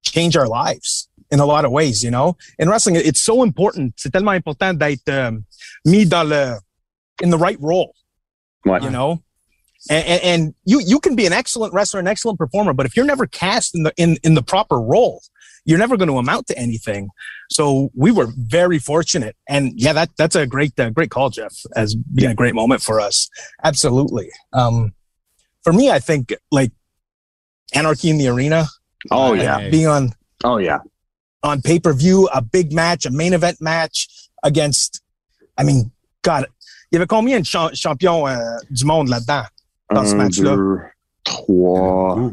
change our lives in a lot of ways, you know. In wrestling, it's so important. C'est tellement important d'être euh, mis dans le, in the right role, Ouais. you know. And, and, and you you can be an excellent wrestler, an excellent performer, but if you're never cast in the in in the proper role, you're never going to amount to anything. So we were very fortunate, and yeah, that that's a great uh, great call, Jeff, as being a great moment for us. Absolutely. Um, for me, I think like Anarchy in the Arena. Oh yeah. being on Oh yeah. on pay per view, a big match, a main event match against. I mean, God, il y avait combien de cha- champions euh, du monde là-dedans dans ce match-là? deux, trois.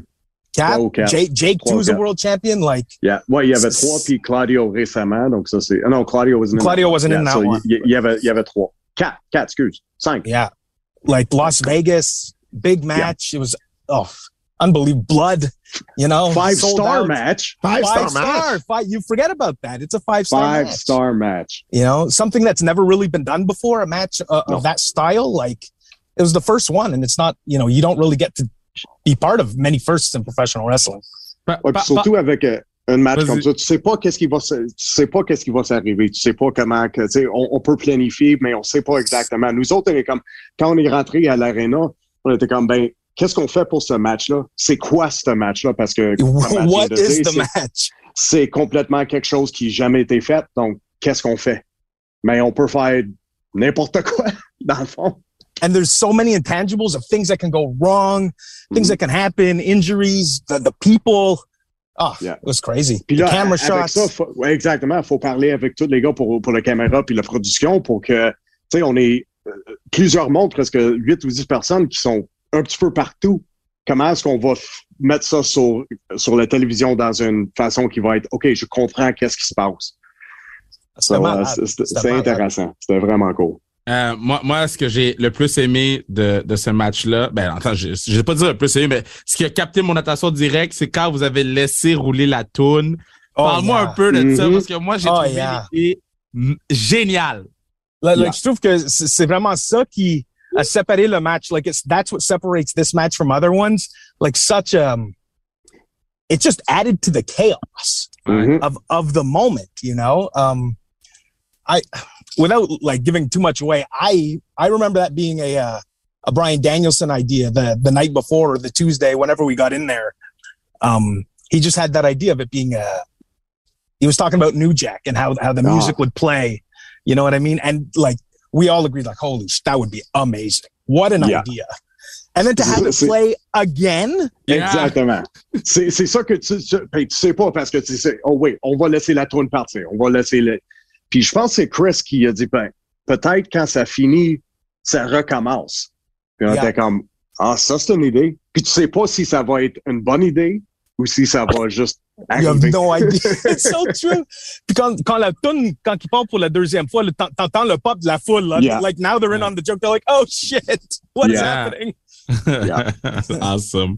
Quatre? trois ou quatre. Jake, Jake Trois ou too a quatre. world champion. Like, Yeah. Ouais, il y avait C'est- trois, puis Claudio récemment, donc ça c'est. ah Non, Claudio wasn't in Claudio that wasn't in Yeah, that so one. Il il y, avait, il y avait trois. Quatre, quatre, excuse. Cinq. yeah, like Las Vegas, big match. It was oh, unbelievable. Blood, you know, Five star out. match. Five, Five star match. Five, you forget about that. It's a five star. Five match. star match. You know, something that's never really been done before. A match uh, No. of that style, like it was the first one, and it's not. You know, you don't really get to be part of many firsts in professional wrestling. Pa- Ouais, pa- puis surtout avec euh, un match Vas-y. comme ça, tu sais pas qu'est-ce qui va se, tu sais pas qu'est-ce qui va s'arriver, tu sais pas comment que, tu sais, on, on peut planifier, mais on sait pas exactement. Nous autres, on est comme, quand on est rentré à l'aréna, on était comme, ben, qu'est-ce qu'on fait pour ce match-là? C'est quoi ce match-là? Parce que, what is the c'est- match? c'est complètement quelque chose qui n'a jamais été fait. Donc, qu'est-ce qu'on fait? Mais on peut faire n'importe quoi, *laughs* dans le fond. and there's so many intangibles of things that can go wrong, things Mhm. that can happen, injuries, the, the people. Oh, Yeah. it was crazy. Puis the là, camera avec shots. ça, faut, ouais, exactement, faut parler avec tous les gars pour, pour la caméra puis la production pour que, tu sais, on est euh, plusieurs mondes, presque 8 ou 10 personnes qui sont un petit peu partout. Comment est-ce qu'on va mettre ça sur, sur la télévision dans une façon qui va être, OK, je comprends qu'est-ce qui se passe. C'est- intéressant. C'était vraiment cool. Euh, moi, moi, ce que j'ai le plus aimé de, de ce match-là, ben, attends, je, je vais pas dire le plus aimé, mais ce qui a capté mon attention direct, c'est quand vous avez laissé rouler la toune. Oh, Parle-moi yeah. un peu de ça, Mhm. parce que moi, j'ai Oh, trouvé yeah. l'idée géniale. Like, Yeah. like, je trouve que c'est c'est vraiment ça qui a séparé le match. Like, it's, that's what separates this match from other ones. Like, such, um, it just added to the chaos. Mhm. of of the moment you know um i without like giving too much away i i remember that being a uh, a brian danielson idea the the night before or the tuesday whenever we got in there um he just had that idea of it being a he was talking about new jack and how how the Ah. music would play you know what i mean and like we all agreed like holy sh- that would be amazing what an Yeah. idea and then to have it play again? Exactement. C'est c'est ça que tu, tu sais pas parce que tu sais, oh oui, on va laisser la tourne partir. On va laisser le. Puis je pense que c'est Chris qui a dit, ben, peut-être quand ça finit, ça recommence. Puis on Yeah. était comme, ah, ça c'est une idée. Puis tu sais pas si ça va être une bonne idée ou si ça va juste You have no idea. It's so true. Puis quand, quand la tune, quand il part pour la deuxième fois, t'entends le pop de la foule. Là. Yeah. Like now they're in on the joke. They're like, oh shit, *laughs* what is Yeah. happening? *laughs* awesome.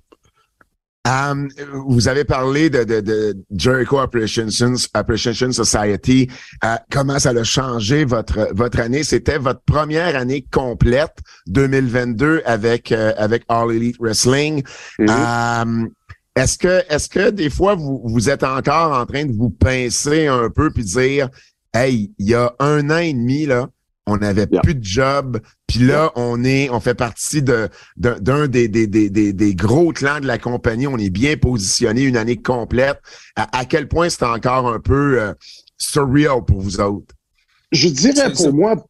Um, vous avez parlé de, de, de Jericho Appreciation, Appreciation Society. Euh, comment ça a changé votre, votre année? C'était votre première année complète, 2022, avec, euh, avec All Elite Wrestling. Mhm. Um, est-ce que, est-ce que des fois vous, vous êtes encore en train de vous pincer un peu puis dire, hey, il y a un an et demi, là, on n'avait Yeah. plus de job, puis là, on est, on fait partie de, d'un d'un des, des, des, des, des gros clans de la compagnie. On est bien positionné une année complète. À, à quel point c'est encore un peu euh, surreal pour vous autres? Je dirais pour moi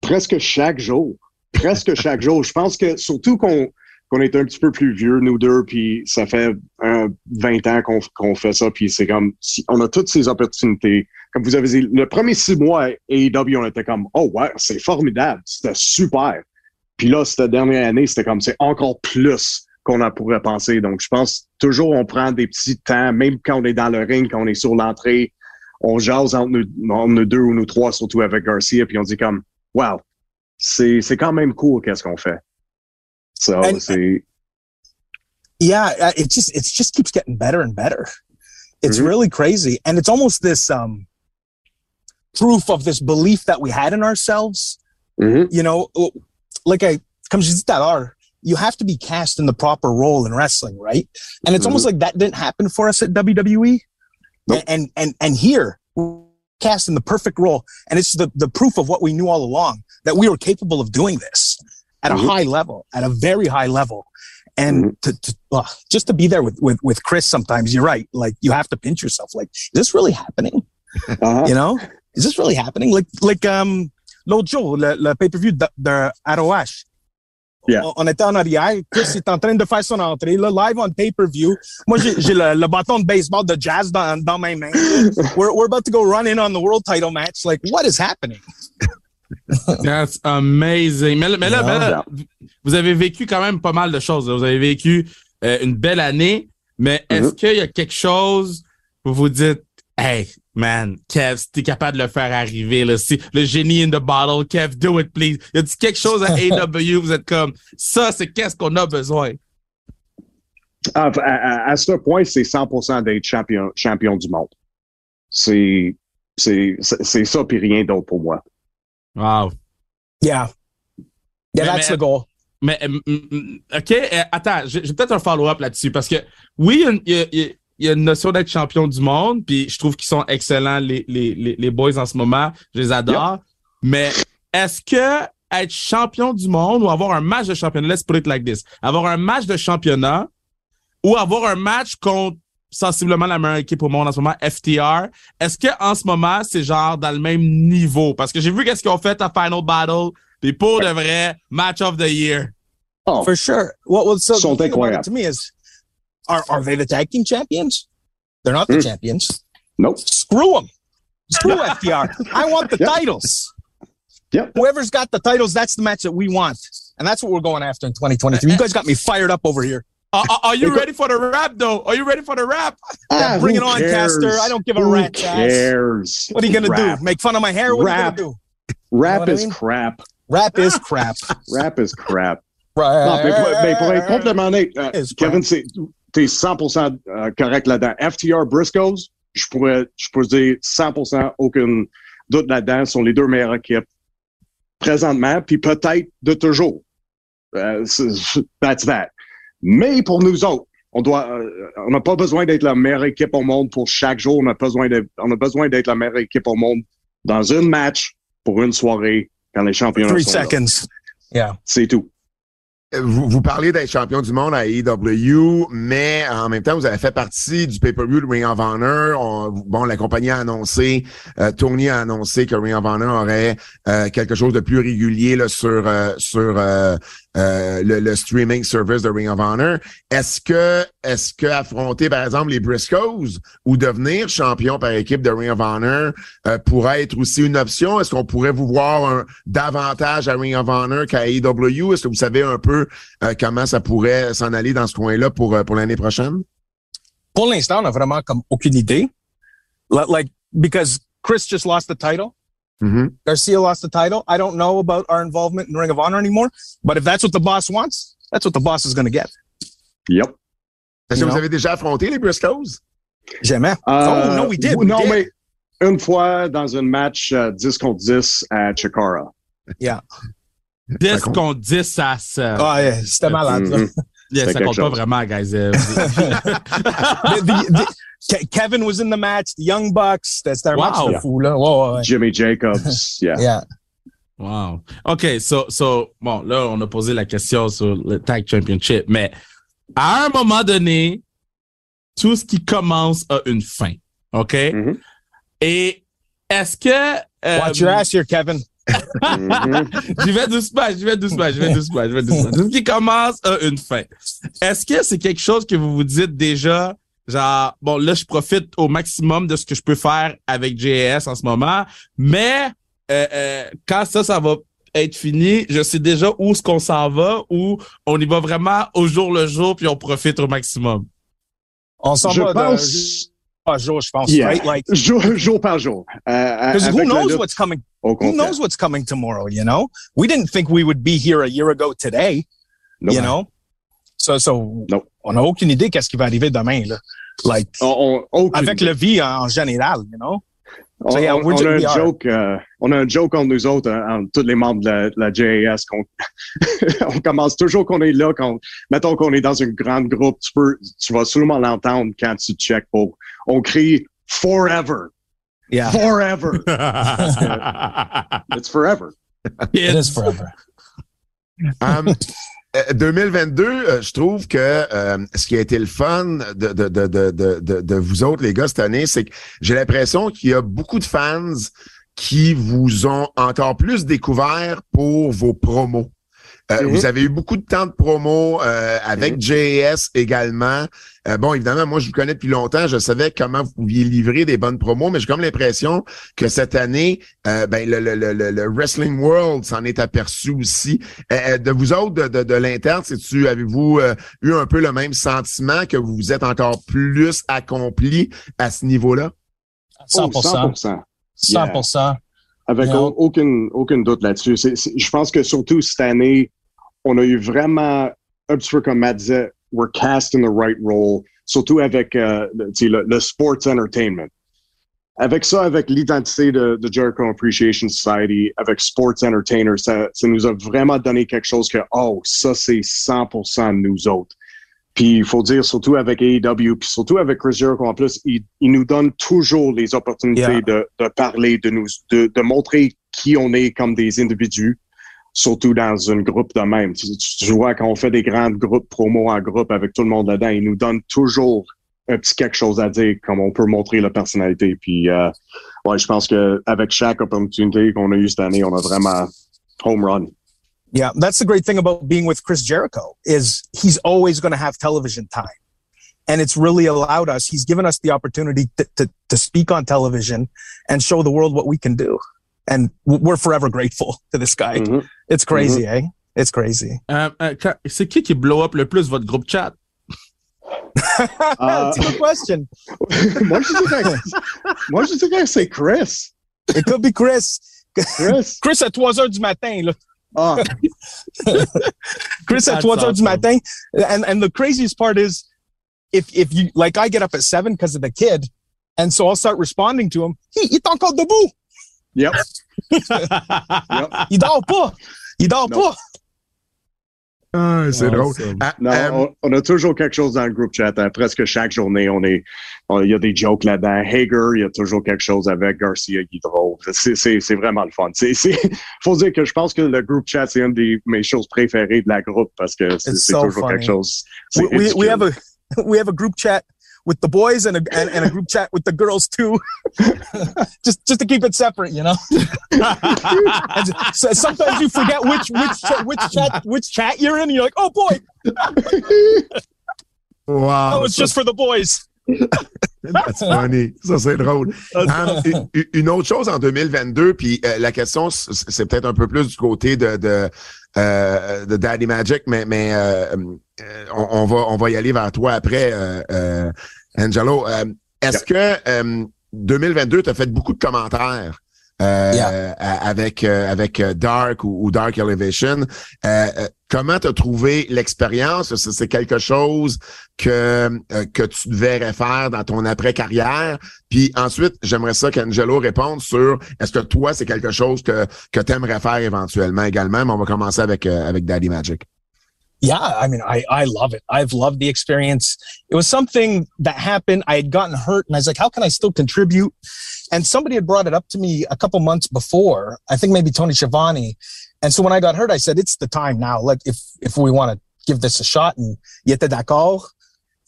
presque chaque jour. Presque chaque jour. Je pense que surtout qu'on qu'on est un petit peu plus vieux, nous deux, puis ça fait euh, 20 ans qu'on qu'on fait ça, puis c'est comme si on a toutes ces opportunités. Comme vous avez dit, le premier six mois AEW, on était comme Oh ouais, c'est formidable, c'était super. Puis là, cette dernière année, c'était comme c'est encore plus qu'on en pourrait penser. Donc, je pense toujours on prend des petits temps, même quand on est dans le ring, quand on est sur l'entrée, on jase entre nous, entre nous deux ou nous trois, surtout avec Garcia, puis on dit comme, wow, c'est quand même cool qu'est-ce qu'on fait. So, And- Yeah, it just it just keeps getting better and better. It's Mhm. really crazy, and it's almost this um proof of this belief that we had in ourselves. Mhm. You know, like I comes to that l'heure, you have to be cast in the proper role in wrestling, right? And it's almost like that didn't happen for us at WWE. Nope. And and and here, cast in the perfect role, and it's the the proof of what we knew all along that we were capable of doing this. At a Mhm. high level, at a very high level. And to, to uh, just to be there with, with, with Chris, sometimes you're right. Like you have to pinch yourself. Like, is this really happening? *laughs* Uh-huh. You know, is this really happening? Like, like, um, l'autre jour, le, le pay-per-view de, de ROH. Yeah. On, on était en arrière. Chris est en train de faire son entrée, là, live on pay-per-view. Moi, j'ai j'ai le, le bâton de baseball de jazz dans, dans mes mains. We're, we're about to go run in on the world title match. Like, what is happening? *laughs* That's amazing. Mais, là- mais là, mais là, vous avez vécu quand même pas mal de choses. là. Vous avez vécu euh, une belle année, mais est-ce Mhm. qu'il y a quelque chose où vous dites, hey, man, Kev, si t'es capable de le faire arriver, là, si le génie in the bottle, Kev, do it, please. Y a-t-il quelque chose à *laughs* AW, vous êtes comme, ça, c'est qu'est-ce qu'on a besoin? À, à- ce point, c'est 100% d'être champion, champion du monde. C'est, c'est, c'est c'est ça puis rien d'autre pour moi. Wow. Yeah. Yeah, Mais- that's mais- the goal. Mais, OK, euh, attends, j'ai peut-être un follow-up là-dessus parce que oui, il y a une- il y, a- notion d'être champion du monde, puis je trouve qu'ils sont excellents, les, les, les, les boys en ce moment. Je les adore. Mais est-ce que être champion du monde ou avoir un match de championnat, let's put it like this, avoir un match de championnat ou avoir un match contre sensiblement la meilleure équipe au monde en ce moment, FTR, est-ce que en ce moment, c'est genre dans le même niveau? Parce que j'ai vu qu'est-ce qu'ils ont fait à Final Battle, puis pour de vrai, match of the year. Oh, For sure. What was so Sont the thing about it incroyables. to me is, are are they the tag team champions? They're not the Mm. champions. nope. Screw them. Screw *laughs* FTR. I want the Yep. titles. Yep. Whoever's got the titles, that's the match that we want, and that's what we're going after in 2023. You guys got me fired up over here. Are, are- are you ready for the rap though? Are you ready for the rap? Yeah, Ah, bring it on, cares? Caster. I don't give a Who rat's ass. cares? What are you gonna Rap. do? Make fun of my hair? What Rap. are you gonna do? Rap You know what I is mean? crap. Rap is *laughs* crap. Rap is crap. Right. Non, mais, pour, mais pour être complètement honnête, euh, Kevin, c'est- t'es 100% euh, correct là-dedans. FTR Briscoes, je pourrais, je pourrais dire 100% aucun doute là-dedans, sont les deux meilleures équipes présentement, puis peut-être de toujours. C'est- that's that. Mais pour nous autres, on doit, euh, on n'a pas besoin d'être la meilleure équipe au monde pour chaque jour. On a besoin de, on a besoin d'être la meilleure équipe au monde dans un match pour une soirée quand les championnats Three sont là. seconds. Yeah. C'est tout. Vous, vous parlez d'être champion du monde à AEW, mais en même temps, vous avez fait partie du pay-per-view de Ring of Honor. On- bon, la compagnie a annoncé, euh, Tony a annoncé que Ring of Honor aurait euh, quelque chose de plus régulier là, sur euh, sur euh, le, le streaming service de Ring of Honor. Est-ce que est-ce que affronter par exemple les Briscoes ou devenir champion par équipe de Ring of Honor euh, pourrait être aussi une option? Est-ce qu'on pourrait vous voir un, davantage à Ring of Honor qu'à AEW? Est-ce que vous savez un peu euh, comment ça pourrait s'en aller dans ce coin-là pour, euh, pour l'année prochaine? Pour l'instant, on a vraiment comme aucune idée. Li- Like, because Chris just lost the title. Mhm. Garcia lost the title. I don't know about our involvement in Ring of Honor anymore. But if that's what the boss wants, that's what the boss is going to get. Yep. Est-ce que Non. vous avez déjà affronté les Briscoes? Jamais. Euh, oh, no, we did. we non, did. mais une fois dans un match euh, 10 contre 10 à Chikara. Yeah. 10 compte. contre 10, ça, ça, Ah, yeah, c'était malade. là. Mhm. yeah, c'est ça quelque compte pas vraiment, guys. Euh, *laughs* *laughs* The- the- the- Ke- Kevin was in the match. The Young Bucks. C'était un Wow. match de fou, là. Ouais, ouais, ouais. Jimmy Jacobs. *laughs* Yeah. Yeah. Wow. OK, so, so, bon, là, on a posé la question sur le Tag Championship, mais à un moment donné, tout ce qui commence a une fin. OK? Mhm. Et est-ce que. euh, Watch your ass here, Kevin. Mhm. *laughs* J'y vais doucement, j'y vais doucement, j'y vais doucement, j'y vais doucement. Tout ce qui commence a une fin. Est-ce que c'est quelque chose que vous vous dites déjà, genre, bon, là, je profite au maximum de ce que je peux faire avec JS en ce moment, mais euh, euh, quand ça, ça va être fini, je sais déjà où est-ce qu'on s'en va, ou on y va vraiment au jour le jour, puis on profite au maximum. On s'en Je va de- pense. pas jour, je pense, Yeah. right? Like, Jour, jour par jour. Euh, because who knows what's coming? Who knows what's coming tomorrow? You know, we didn't think we would be here a year ago today. You know, on a aucune idée qu'est-ce qui va arriver demain là. Like On, on- aucune avec idée. le vie en général, you know? On, So, yeah, on- we're on ju- a un joke, euh, on a un joke entre nous autres, hein, entre tous les membres de la, de la JAS. qu'on- *laughs* on commence toujours qu'on est là, quand, mettons qu'on est dans une grande groupe, tu peux, tu vas sûrement l'entendre quand tu check pour, on crie forever, Yeah, forever, *laughs* it's forever. it is forever. Um, euh, 2022, euh, je trouve que euh, ce qui a été le fun de, de, de, de, de, de vous autres, les gars, cette année, c'est que j'ai l'impression qu'il y a beaucoup de fans qui vous ont encore plus découvert pour vos promos. Euh. Vous avez eu beaucoup de temps de promo euh, avec JS également. Euh, bon, évidemment, moi, je vous connais depuis longtemps. Je savais comment vous pouviez livrer des bonnes promos, mais j'ai comme l'impression que cette année, euh, ben, le, le, le, le Wrestling World s'en est aperçu aussi. Euh, de vous autres, de, de, de l'interne, sais-tu, avez-vous euh, eu un peu le même sentiment que vous vous êtes encore plus accompli à ce niveau-là? 100%. Oh, 100%. 100%. Avec Yeah. au- aucun, aucun doute là-dessus. Je pense que surtout cette année, on a eu vraiment, un petit peu comme Matt disait, we're cast in the right role, surtout avec euh, le, le, sports entertainment. Avec ça, avec l'identité de, de Jericho Appreciation Society, avec Sports Entertainer, ça, ça nous a vraiment donné quelque chose que, oh, ça, c'est 100% de nous autres. Puis il faut dire, surtout avec AEW, puis surtout avec Chris Jericho en plus, il, il nous donne toujours les opportunités Yeah. de, de parler, de nous, de, de montrer qui on est comme des individus, surtout dans un groupe de même. Tu, vois, quand on fait des grands groupes promo en groupe avec tout le monde dedans, il nous donne toujours un petit quelque chose à dire, comme on peut montrer la personnalité. Puis, euh, ouais, je pense que avec chaque opportunité qu'on a eu cette année, on a vraiment home run. Yeah, that's the great thing about being with Chris Jericho is he's always going to have television time. And it's really allowed us, he's given us the opportunity to, to, to speak on television and show the world what we can do. And we're forever grateful to this guy. Mhm. It's crazy, eh? It's crazy. Euh, euh, quand- c'est qui qui blow up le plus votre groupe chat? *laughs* Uh, That's a good question. *laughs* moi, je dirais, moi, je dirais que c'est Chris. It could be Chris. Chris. *laughs* Chris à 3 heures du matin, là. Ah, Chris at That's 3 heures du awesome. matin. And, and the craziest part is if, if you, like I get up at 7 because of the kid. And so I'll start responding to him. He, il est encore debout. Yep. *laughs* yep. Il dort pas. Il dort Non. pas. Ah, c'est drôle. Ah, Non, euh, on, on a toujours quelque chose dans le groupe chat. hein. presque chaque journée, on est, il y a des jokes là-dedans. Hager, il y a toujours quelque chose avec Garcia qui est drôle. C'est, c'est, c'est vraiment le fun. C'est, c'est, *laughs* faut dire que je pense que le groupe chat, c'est une des mes choses préférées de la groupe parce que c'est, so toujours funny. quelque chose. We, we, we have a *laughs* we have a group chat with the boys and a and, and a group chat with the girls too. *laughs* just just to keep it separate, you know. *laughs* So sometimes you forget which which which chat which chat you're in. And you're like, oh boy, *laughs* wow, that was just for the boys. *laughs* That's funny. Ça, c'est drôle. Um, une- autre chose en 2022, puis euh, la question, c'est peut-être un peu plus du côté de, de, euh, de Daddy Magic, mais, mais euh, on, on va, on va y aller vers toi après, Angelo. Est-ce que euh, 2022, tu as fait beaucoup de commentaires? euh, Yeah. avec euh, avec Dark ou, ou Dark Elevation. Euh, comment tu as trouvé l'expérience? C'est quelque chose que, euh, que tu devrais faire dans ton après-carrière. Puis ensuite, j'aimerais ça qu'Angelo réponde sur est-ce que toi, c'est quelque chose que, que tu aimerais faire éventuellement également, mais on va commencer avec, euh, avec Daddy Magic. Yeah, I mean, I, I love it. I've loved the experience. It was something that happened. I had gotten hurt and I was like, how can I still contribute? And somebody had brought it up to me a couple months before. I think maybe Tony Schiavone. And so when I got hurt, I said, it's the time now. Let if, if we want to give this a shot and yete d'accord.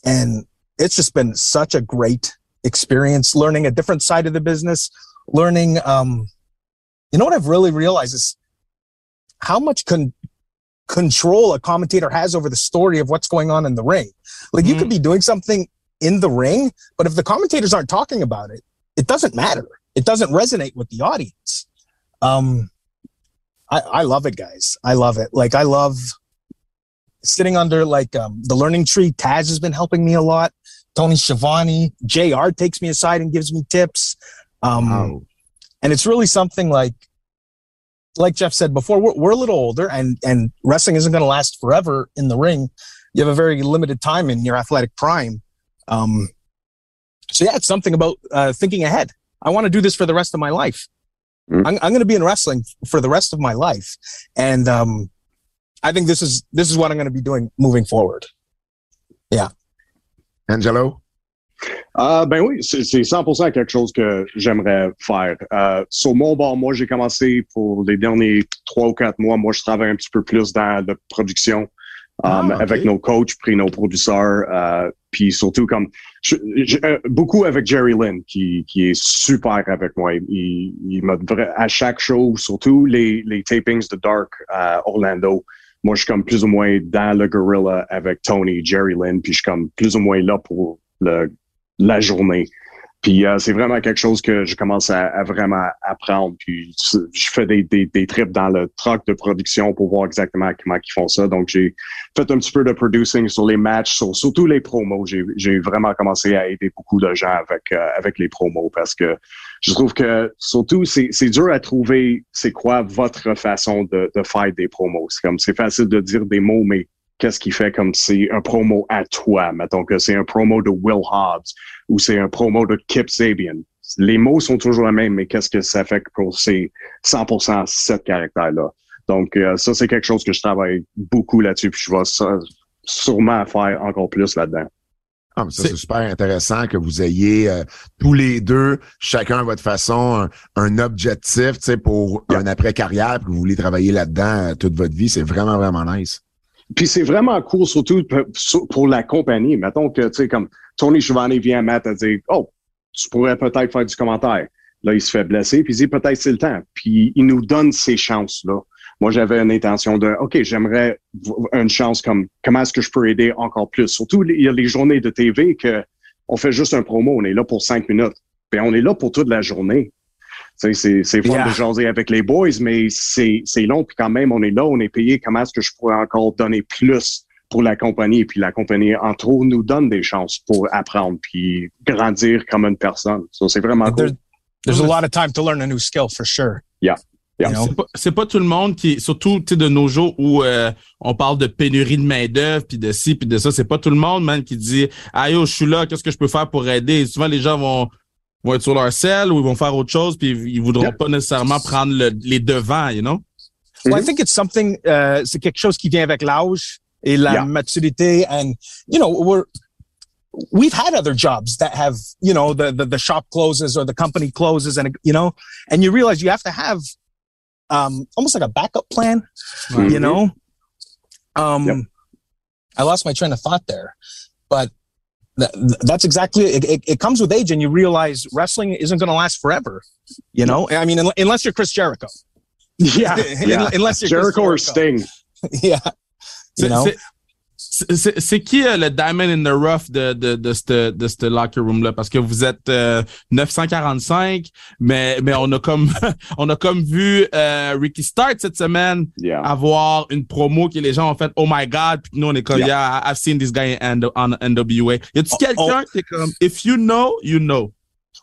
And it's just been such a great experience learning a different side of the business, learning, um, you know what I've really realized is how much con- control a commentator has over the story of what's going on in the ring. Like you could be doing something in the ring, but if the commentators aren't talking about it, it doesn't matter. It doesn't resonate with the audience. Um, I, I love it, guys. I love it. Like I love sitting under like um, the learning tree. Taz has been helping me a lot. Tony Schiavone, JR takes me aside and gives me tips. Um, and it's really something like like Jeff said before, we're, we're a little older and, and wrestling isn't going to last forever in the ring. You have a very limited time in your athletic prime. Um, so yeah, it's something about uh, thinking ahead. I want to do this for the rest of my life. Mm. I'm, I'm going to be in wrestling for the rest of my life. And, um, I think this is, this is what I'm going to be doing moving forward. Angelo? Ah ben oui, c'est c'est 100% quelque chose que j'aimerais faire. Euh, sur mon bord, moi, j'ai commencé pour les derniers trois ou quatre mois. Moi, je travaille un petit peu plus dans la production Ah, um, avec nos coachs, puis nos producteurs, euh, puis surtout comme je- je- euh, beaucoup avec Jerry Lynn qui, qui est super avec moi. Il, il m'a à chaque show, surtout les, les tapings de Dark à Orlando. Moi, je suis comme plus ou moins dans le gorilla avec Tony, Jerry Lynn, puis je suis comme plus ou moins là pour le, la journée. Puis euh, c'est vraiment quelque chose que je commence à, vraiment apprendre. Puis je fais des, des, des trips dans le truck de production pour voir exactement comment ils font ça. Donc j'ai fait un petit peu de producing sur les matchs, sur surtout les promos. J'ai vraiment commencé à aider beaucoup de gens avec euh, avec les promos parce que je trouve que surtout c'est c'est dur à trouver c'est quoi votre façon de, de faire des promos. C'est comme c'est facile de dire des mots, mais qu'est-ce qui fait comme c'est un promo à toi? Mettons que c'est un promo de Will Hobbs ou c'est un promo de Kip Sabian. Les mots sont toujours les mêmes, mais qu'est-ce que ça fait pour ces 100% sept caractères-là? Donc, euh, ça, c'est quelque chose que je travaille beaucoup là-dessus, puis je vais ça- sûrement faire encore plus là-dedans. Ah, mais ça, C'est- super intéressant que vous ayez euh, tous les deux, chacun à votre façon, un, un objectif, pour un après-carrière, puis que vous voulez travailler là-dedans euh, toute votre vie. C'est vraiment, vraiment nice. Puis c'est vraiment cool, surtout pour la compagnie. Mettons que, tu sais, comme Tony Giovanni vient à Matt à dire, oh, tu pourrais peut-être faire du commentaire. Là, il se fait blesser, puis il dit, peut-être c'est le temps. Puis il nous donne ces chances-là. Moi, j'avais une intention de, OK, j'aimerais une chance comme, comment est-ce que je peux aider encore plus? Surtout, il y a les journées de TV que on fait juste un promo, on est là pour cinq minutes. Puis on est là pour toute la journée. C'est c'est fun Yeah. de jaser avec les boys, mais c'est c'est long. Puis quand même, on est là, on est payé. Comment est-ce que je pourrais encore donner plus pour la compagnie? Puis la compagnie, en trop, nous donne des chances pour apprendre puis grandir comme une personne. So, c'est vraiment There- cool. there's a lot of time to learn a new skill for sure. Yeah. C'est pas, c'est pas tout le monde qui, surtout tu sais, de nos jours où euh, on parle de pénurie de main d'œuvre puis de ci puis de ça, c'est pas tout le monde man qui dit ah yo je suis là, qu'est-ce que je peux faire pour aider. Et souvent les gens vont vont être sur leur selle ou ils vont faire autre chose puis ils voudront Yeah. pas nécessairement prendre le- les devants, you know. Well, I think it's something, uh, c'est quelque chose qui vient avec l'âge et la Yeah. maturité. And, you know, we're, we've had other jobs that have, you know, the, the, the shop closes or the company closes and, you know, and you realize you have to have, um, almost like a backup plan, Mhm. you know? Um, Yep. I lost my train of thought there, but th- th- that's exactly it, it. It comes with age and you realize wrestling isn't going to last forever, you know? I mean, unless you're Chris Jericho. *laughs* Yeah, *laughs* yeah. unless you're Jericho or Jericho. Sting. *laughs* yeah. You know? C'est- qui euh, le diamond in the rough de de de ce de ce locker room là parce que vous êtes euh, 945 mais mais on a comme *laughs* on a comme vu euh, Ricky Start cette semaine Yeah. avoir une promo que les gens ont fait oh my god puis nous on est comme Yeah. yeah, I've seen this guy in, on NWA y a-tu quelqu'un qui est comme if you know you know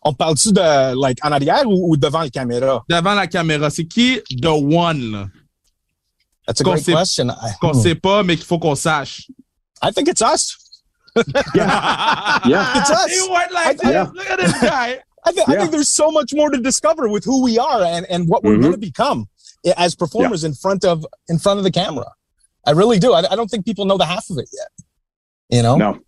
On parle-tu de, like, en arrière ou, ou devant la caméra? devant la caméra c'est qui the one là? That's a Qu'on sait- question. I, qu'on hmm. sait pas mais qu'il faut qu'on sache I think it's us. *laughs* Yeah. It's us. He went like I- this. look at this guy *laughs* I, think I think there's so much more to discover with who we are and, and what we're Mhm. going to become as performers in front of in front of the camera. I really do. I, I don't think people know the half of it yet. You know? Non.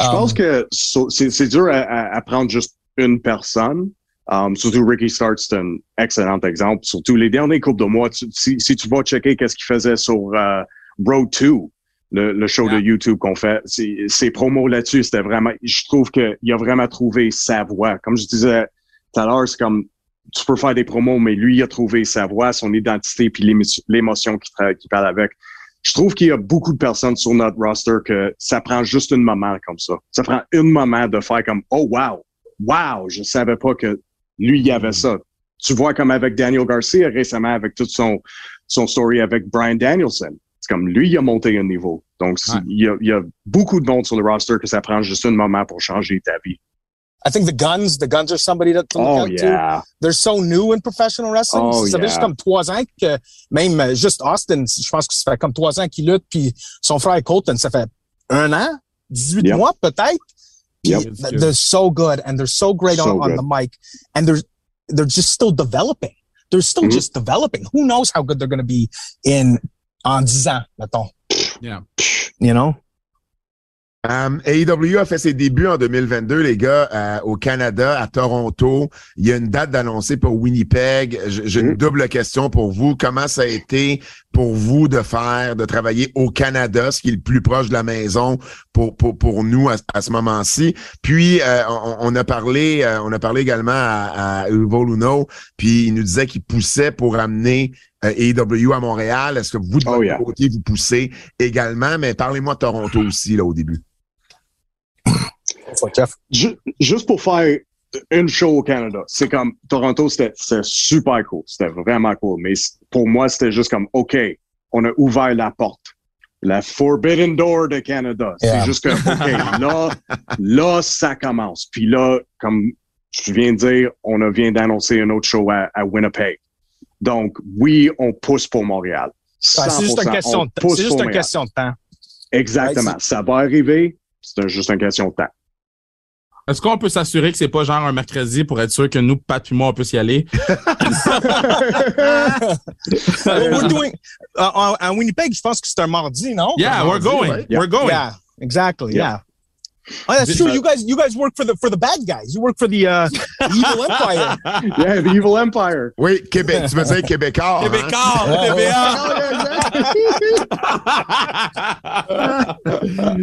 Je Um, pense que so- c'est c'est dur à, à- à prendre juste une personne. Um, surtout Ricky Start, c'est un excellent exemple. Surtout les derniers coupes de mois, tu- si, si tu vas checker qu'est-ce qu'il faisait sur euh, Road 2, le, le show de YouTube qu'on fait, ses promos là-dessus, c'était vraiment, je trouve qu'il a vraiment trouvé sa voix. Comme je disais tout à l'heure, c'est comme, tu peux faire des promos, mais lui, il a trouvé sa voix, son identité, puis l'émo- l'émotion qu'il qu'il parle avec. Je trouve qu'il y a beaucoup de personnes sur notre roster que ça prend juste un moment comme ça. Ça prend un moment de faire comme oh wow, wow, je savais pas que lui il y avait ça. Tu vois comme avec Daniel Garcia récemment avec toute son son story avec Brian Danielson. C'est comme lui il a monté un niveau. Donc il y, a, il y a beaucoup de monde sur le roster que ça prend juste un moment pour changer ta vie. I think the guns, the guns are somebody to, to look Oh out to. They're so new in professional wrestling. Oh, ça fait yeah. juste comme trois ans que même euh, juste Austin, je pense que ça fait comme trois ans qu'il lutte, puis son frère Colton, ça fait un an, 18 Yep. mois peut-être. Yep. they're so good and they're so great So on, on the mic and they're they're just still developing. They're still Mhm. just developing. Who knows how good they're going to be in en 10 ans, mettons. Yeah. You know? Um, AEW a fait ses débuts en 2022, les gars, euh, au Canada, à Toronto. Il y a une date d'annoncer pour Winnipeg. J'ai une Mhm. double question pour vous. Comment ça a été pour vous de faire, de travailler au Canada, ce qui est le plus proche de la maison pour pour, pour nous à, à ce moment-ci? Puis euh, on, on a parlé, euh, on a parlé également à, à Uvo Luno, puis il nous disait qu'il poussait pour amener AEW à Montréal. Est-ce que vous de Oh, votre yeah. côté vous poussez également? Mais parlez-moi de Toronto aussi là au début. Ju- juste pour faire une show au Canada, c'est comme Toronto, c'était super cool. C'était vraiment cool. Mais pour moi, c'était juste comme OK, on a ouvert la porte. La Forbidden Door de Canada. Yeah. C'est juste que OK, *laughs* là, là, ça commence. Puis là, comme je viens de dire, on vient d'annoncer un autre show à, à Winnipeg. Donc, oui, on pousse pour Montréal. Ouais, c'est juste une 100%, question on de temps. pousse C'est juste pour une Montréal. question de temps. Exactement. Ouais, ça va arriver. C'est juste une question de temps. Est-ce qu'on peut s'assurer que c'est pas genre un mercredi pour être sûr que nous, Pat et moi, on peut s'y aller? *laughs* Uh, à Winnipeg, je pense que c'est un mardi, non? Yeah, we're going. We're going. Yeah, exactly. Yeah. Yeah. Oh, that's true. You guys, you guys work for the for the bad guys. You work for the uh, evil *laughs* empire. Yeah, the Evil Empire. Oui, Québec. tu veux dire Québécois. hein? Québécois, TVA.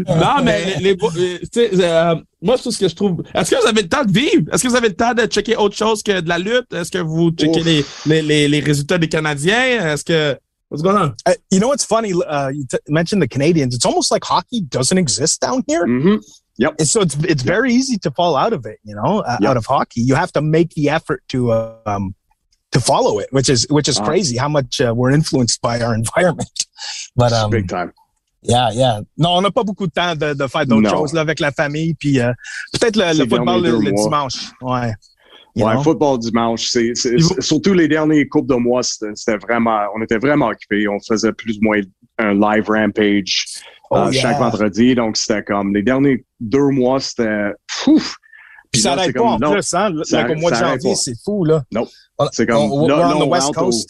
non, mais les, les- euh, tu sais, euh, moi, c'est ce que je trouve. Est-ce que vous avez le temps de vivre? Est-ce que vous avez le temps de checker autre chose que de la lutte? Est-ce que vous checkez les, les, les, les résultats des Canadiens? Est-ce que. What's going on? Uh, you know what's funny? Uh, you t- mentioned the Canadians. It's almost like hockey doesn't exist down here. Hmm And so it's it's very easy to fall out of it. You know, uh, Yep. out of hockey, you have to make the effort to uh, um to follow it, which is which is Ah. crazy. How much uh, we're influenced by our *laughs* environment. But um, Big time. Yeah, yeah. Non, on n'a pas beaucoup de temps de, de faire d'autres choses là, avec la famille, puis euh, peut-être le, le football le, le dimanche. Ouais. You Ouais, know? football dimanche, c'est, c'est- c'est- surtout les derniers coupes de mois, c'était, c'était vraiment, on était vraiment occupés. On faisait plus ou moins un live rampage Oh, euh, yeah. chaque vendredi. Donc, c'était comme les derniers deux mois, c'était pouf. Puis ça là, n'arrête pas comme, en non, plus, hein? ça- Like, au mois de janvier, c'est fou, là. Non. On- C'est comme, on- là, là, on on West au- Coast.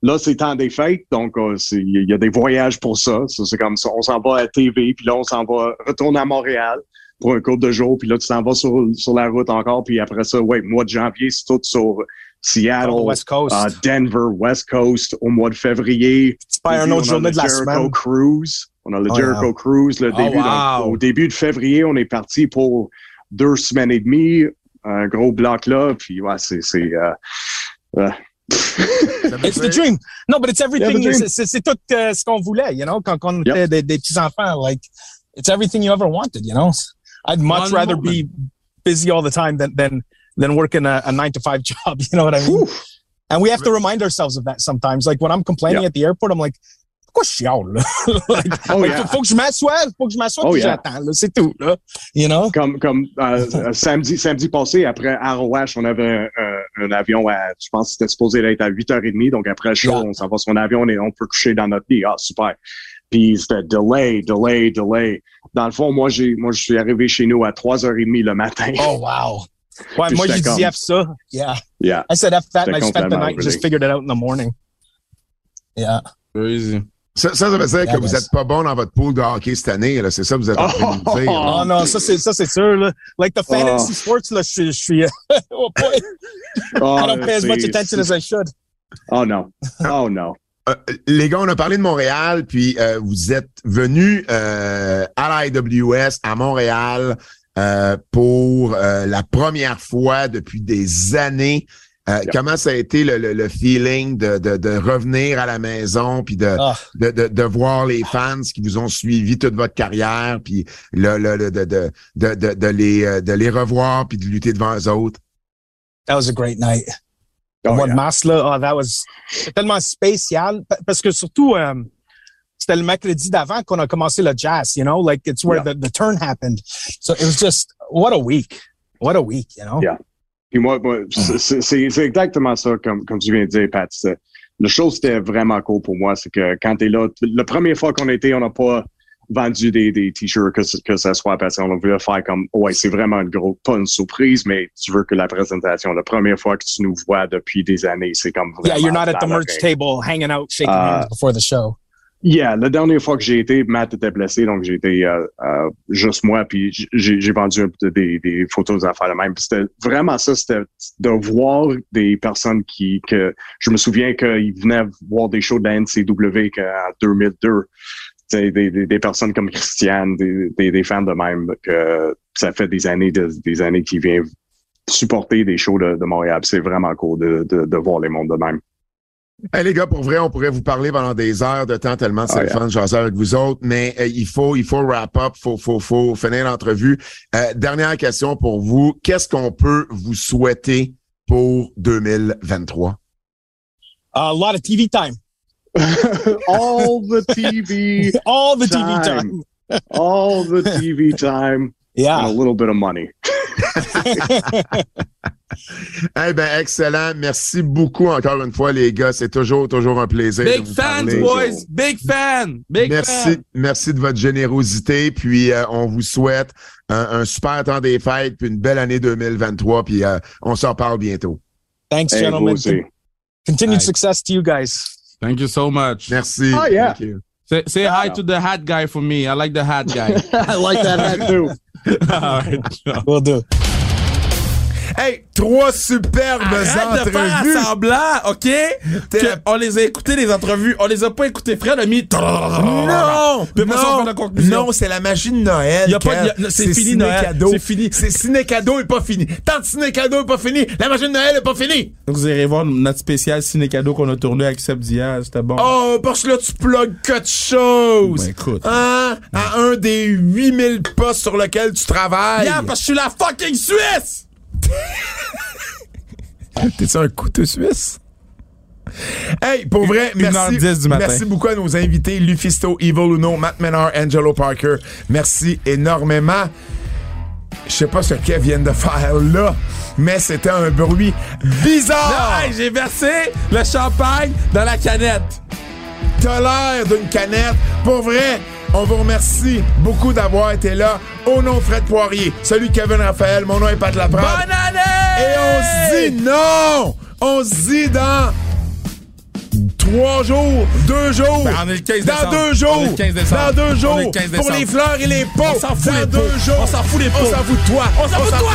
Là, c'est temps des fêtes, donc euh, il y a des voyages pour ça. Ça, c'est comme ça. On s'en va à TV, puis là, on s'en va retourner à Montréal pour un couple de jours, puis là, tu t'en vas sur, sur la route encore, puis après ça, ouais, mois de janvier, c'est tout sur Seattle, West Coast. euh, Denver, West Coast, au mois de février. c'est pas une autre on a journée le de la Jericho semaine. Cruise. On a le Oh, Jericho yeah. Cruise, le Oh, début. donc, wow. au début de février, on est parti pour deux semaines et demie, un gros bloc là, puis ouais, c'est, c'est, euh, euh, It's the dream. No, but it's everything. Yeah, c'est- c'est c'est tout euh, ce qu'on voulait, you know, quand on était des, des petits enfants. Like, it's everything you ever wanted, you know? I'd much One rather moment. be busy all the time than than than working a, a nine to five *laughs* job. You know what I mean? And we have to remind ourselves of that sometimes. Like when I'm complaining Yeah. at the airport, I'm like, je chiale, *laughs* like, *laughs* Oh, yeah. faut, que je m'assoie, faut que je m'assoie Oh, yeah. j'attends. C'est tout, là. You know? comme comme euh, euh, samedi samedi passé après ROH on avait un, un- avion à je pense que c'était supposé être à 8h30 donc après le show Yeah. on s'en va sur un avion on, est- on peut coucher dans notre lit ah super puis c'était delay delay delay dans le fond moi j'ai moi je suis arrivé chez nous à 3h30 le matin Oh, wow. Ouais, Puis moi, j'ai dit F ça. Yeah. yeah I said F that and I spent the night and just figured it out in the morning. Yeah. Crazy. Ça, ça, ça veut dire Yeah, que vous guys. êtes pas bon dans votre pool de hockey cette année. là. C'est ça que vous êtes en train de dire. *laughs* Oh non, ça c'est ça c'est sûr là. Like the fantasy Oh. sports là, je, je suis. *laughs* oh boy, Ah, I don't pay as much attention as I should. oh non oh non *laughs* Euh, les gars, on a parlé de Montréal, puis euh, vous êtes venus euh, à la IWS à Montréal euh, pour euh, la première fois depuis des années. Euh. Comment ça a été le, le- le feeling de, de, de revenir à la maison, puis de, Ah. de, de, de voir les fans qui vous ont suivi toute votre carrière, puis le, le, de, de, de, de, de les, de les revoir, puis de lutter devant eux autres? That was a great night. Oh, mois de mars là, oh, that was tellement spécial pa- parce que surtout c'était le mercredi d'avant qu'on a commencé le jazz, you know, like it's where Yeah. the, the turn happened. So it was just what a week, what a week, you know? Yeah. Puis moi, moi c'est- exactement ça, comme, comme tu viens de dire, Pat. Le show, c'était vraiment cool pour moi. C'est que quand t'es là, la première fois qu'on était, on n'a pas vendu des, des t-shirts que, ce- que ça soit parce qu'on voulait faire comme, ouais, c'est vraiment une grosse, pas une surprise, mais tu veux que la présentation, la première fois que tu nous vois depuis des années, c'est comme. Yeah, you're not at the merch table hanging out, shaking Ah. hands before the show. Yeah, la dernière fois que j'ai été, Matt était blessé, donc j'ai été euh, euh, juste moi, puis j'ai vendu des, des photos d'affaires de même. C'était vraiment ça, c'était de voir des personnes qui, que je me souviens qu'ils venaient voir des shows de la NCW qu'en 2002. Tu sais, Des, des, des personnes comme Christiane, des, des, fans de même, que ça fait des années, de- des années qu'ils viennent supporter des shows de, de Montréal. C'est vraiment cool de, de, de voir les mondes de même. Hey, les gars, pour vrai, on pourrait vous parler pendant des heures de temps tellement c'est Ah, le yeah. fun de jaser avec vous autres, mais euh, il faut il faut wrap up, faut faut faut finir l'entrevue. Euh, dernière question pour vous, qu'est-ce qu'on peut vous souhaiter pour 2023 A lot of TV time. *laughs* All the TV, All the TV Time. time. all the *laughs* TV time, and a Yeah. little bit of money. *laughs* Eh ben excellent, merci beaucoup encore une fois les gars, c'est toujours toujours un plaisir de Big vous fans, parler. boys! Big fan! Big Merci, fan! merci de votre générosité. Puis euh, on vous souhaite un, un super temps des fêtes, puis une belle année 2023. Puis euh, on s'en parle bientôt. Thanks, Hey, gentlemen. Continued success to you guys. Thank you so much. Merci. Oh, yeah. Thank you. Say, say hi to the hat guy for me. I like the hat guy. *laughs* I like that hat too. All right. We'll do. Hey, trois superbes Arrête de faire entrevues. semblant, OK? Que on les a écoutés, les entrevues. On les a pas écoutées. Fred a mis... Non! Non, non, c'est la magie de Noël. De- c'est fini, Noël. C'est fini. C'est ciné cadeau est pas fini. Tant de ciné cadeau est pas fini, la magie de Noël est pas finie. Vous irez voir notre spécial ciné cadeau qu'on a tourné avec Seb Diaz. C'était bon. Oh, parce que là, tu plugues quelque chose. Ben, écoute. Hein? À un des 8000 postes sur lesquels tu travailles. Yeah, parce que je suis la fucking Suisse! *laughs* T'es-tu un couteau suisse? Hey, pour vrai, *laughs* Une heure merci, dix du matin. merci beaucoup à nos invités, Lufisto, Evil Uno, Matt Menard, Angelo Parker. Merci énormément. Je sais pas ce qu'elles viennent de faire là, mais c'était un bruit bizarre. Hey, j'ai versé le champagne dans la canette. T'as l'air d'une canette. Pour vrai, on vous remercie beaucoup d'avoir été là. Au nom de Fred Poirier, celui de Kevin Raphaël, mon nom est Pat Laprade. Bonne année! Et on se dit non! On se dit dans trois jours, deux jours. Ben, on est le 15 dans deux jours. On est le 15 décembre. Dans deux jours. On est le 15 Pour les fleurs et les pots. On s'en fout dans les deux pots. jours. On s'en fout les On pots. s'en fout de toi. On s'en fout de toi.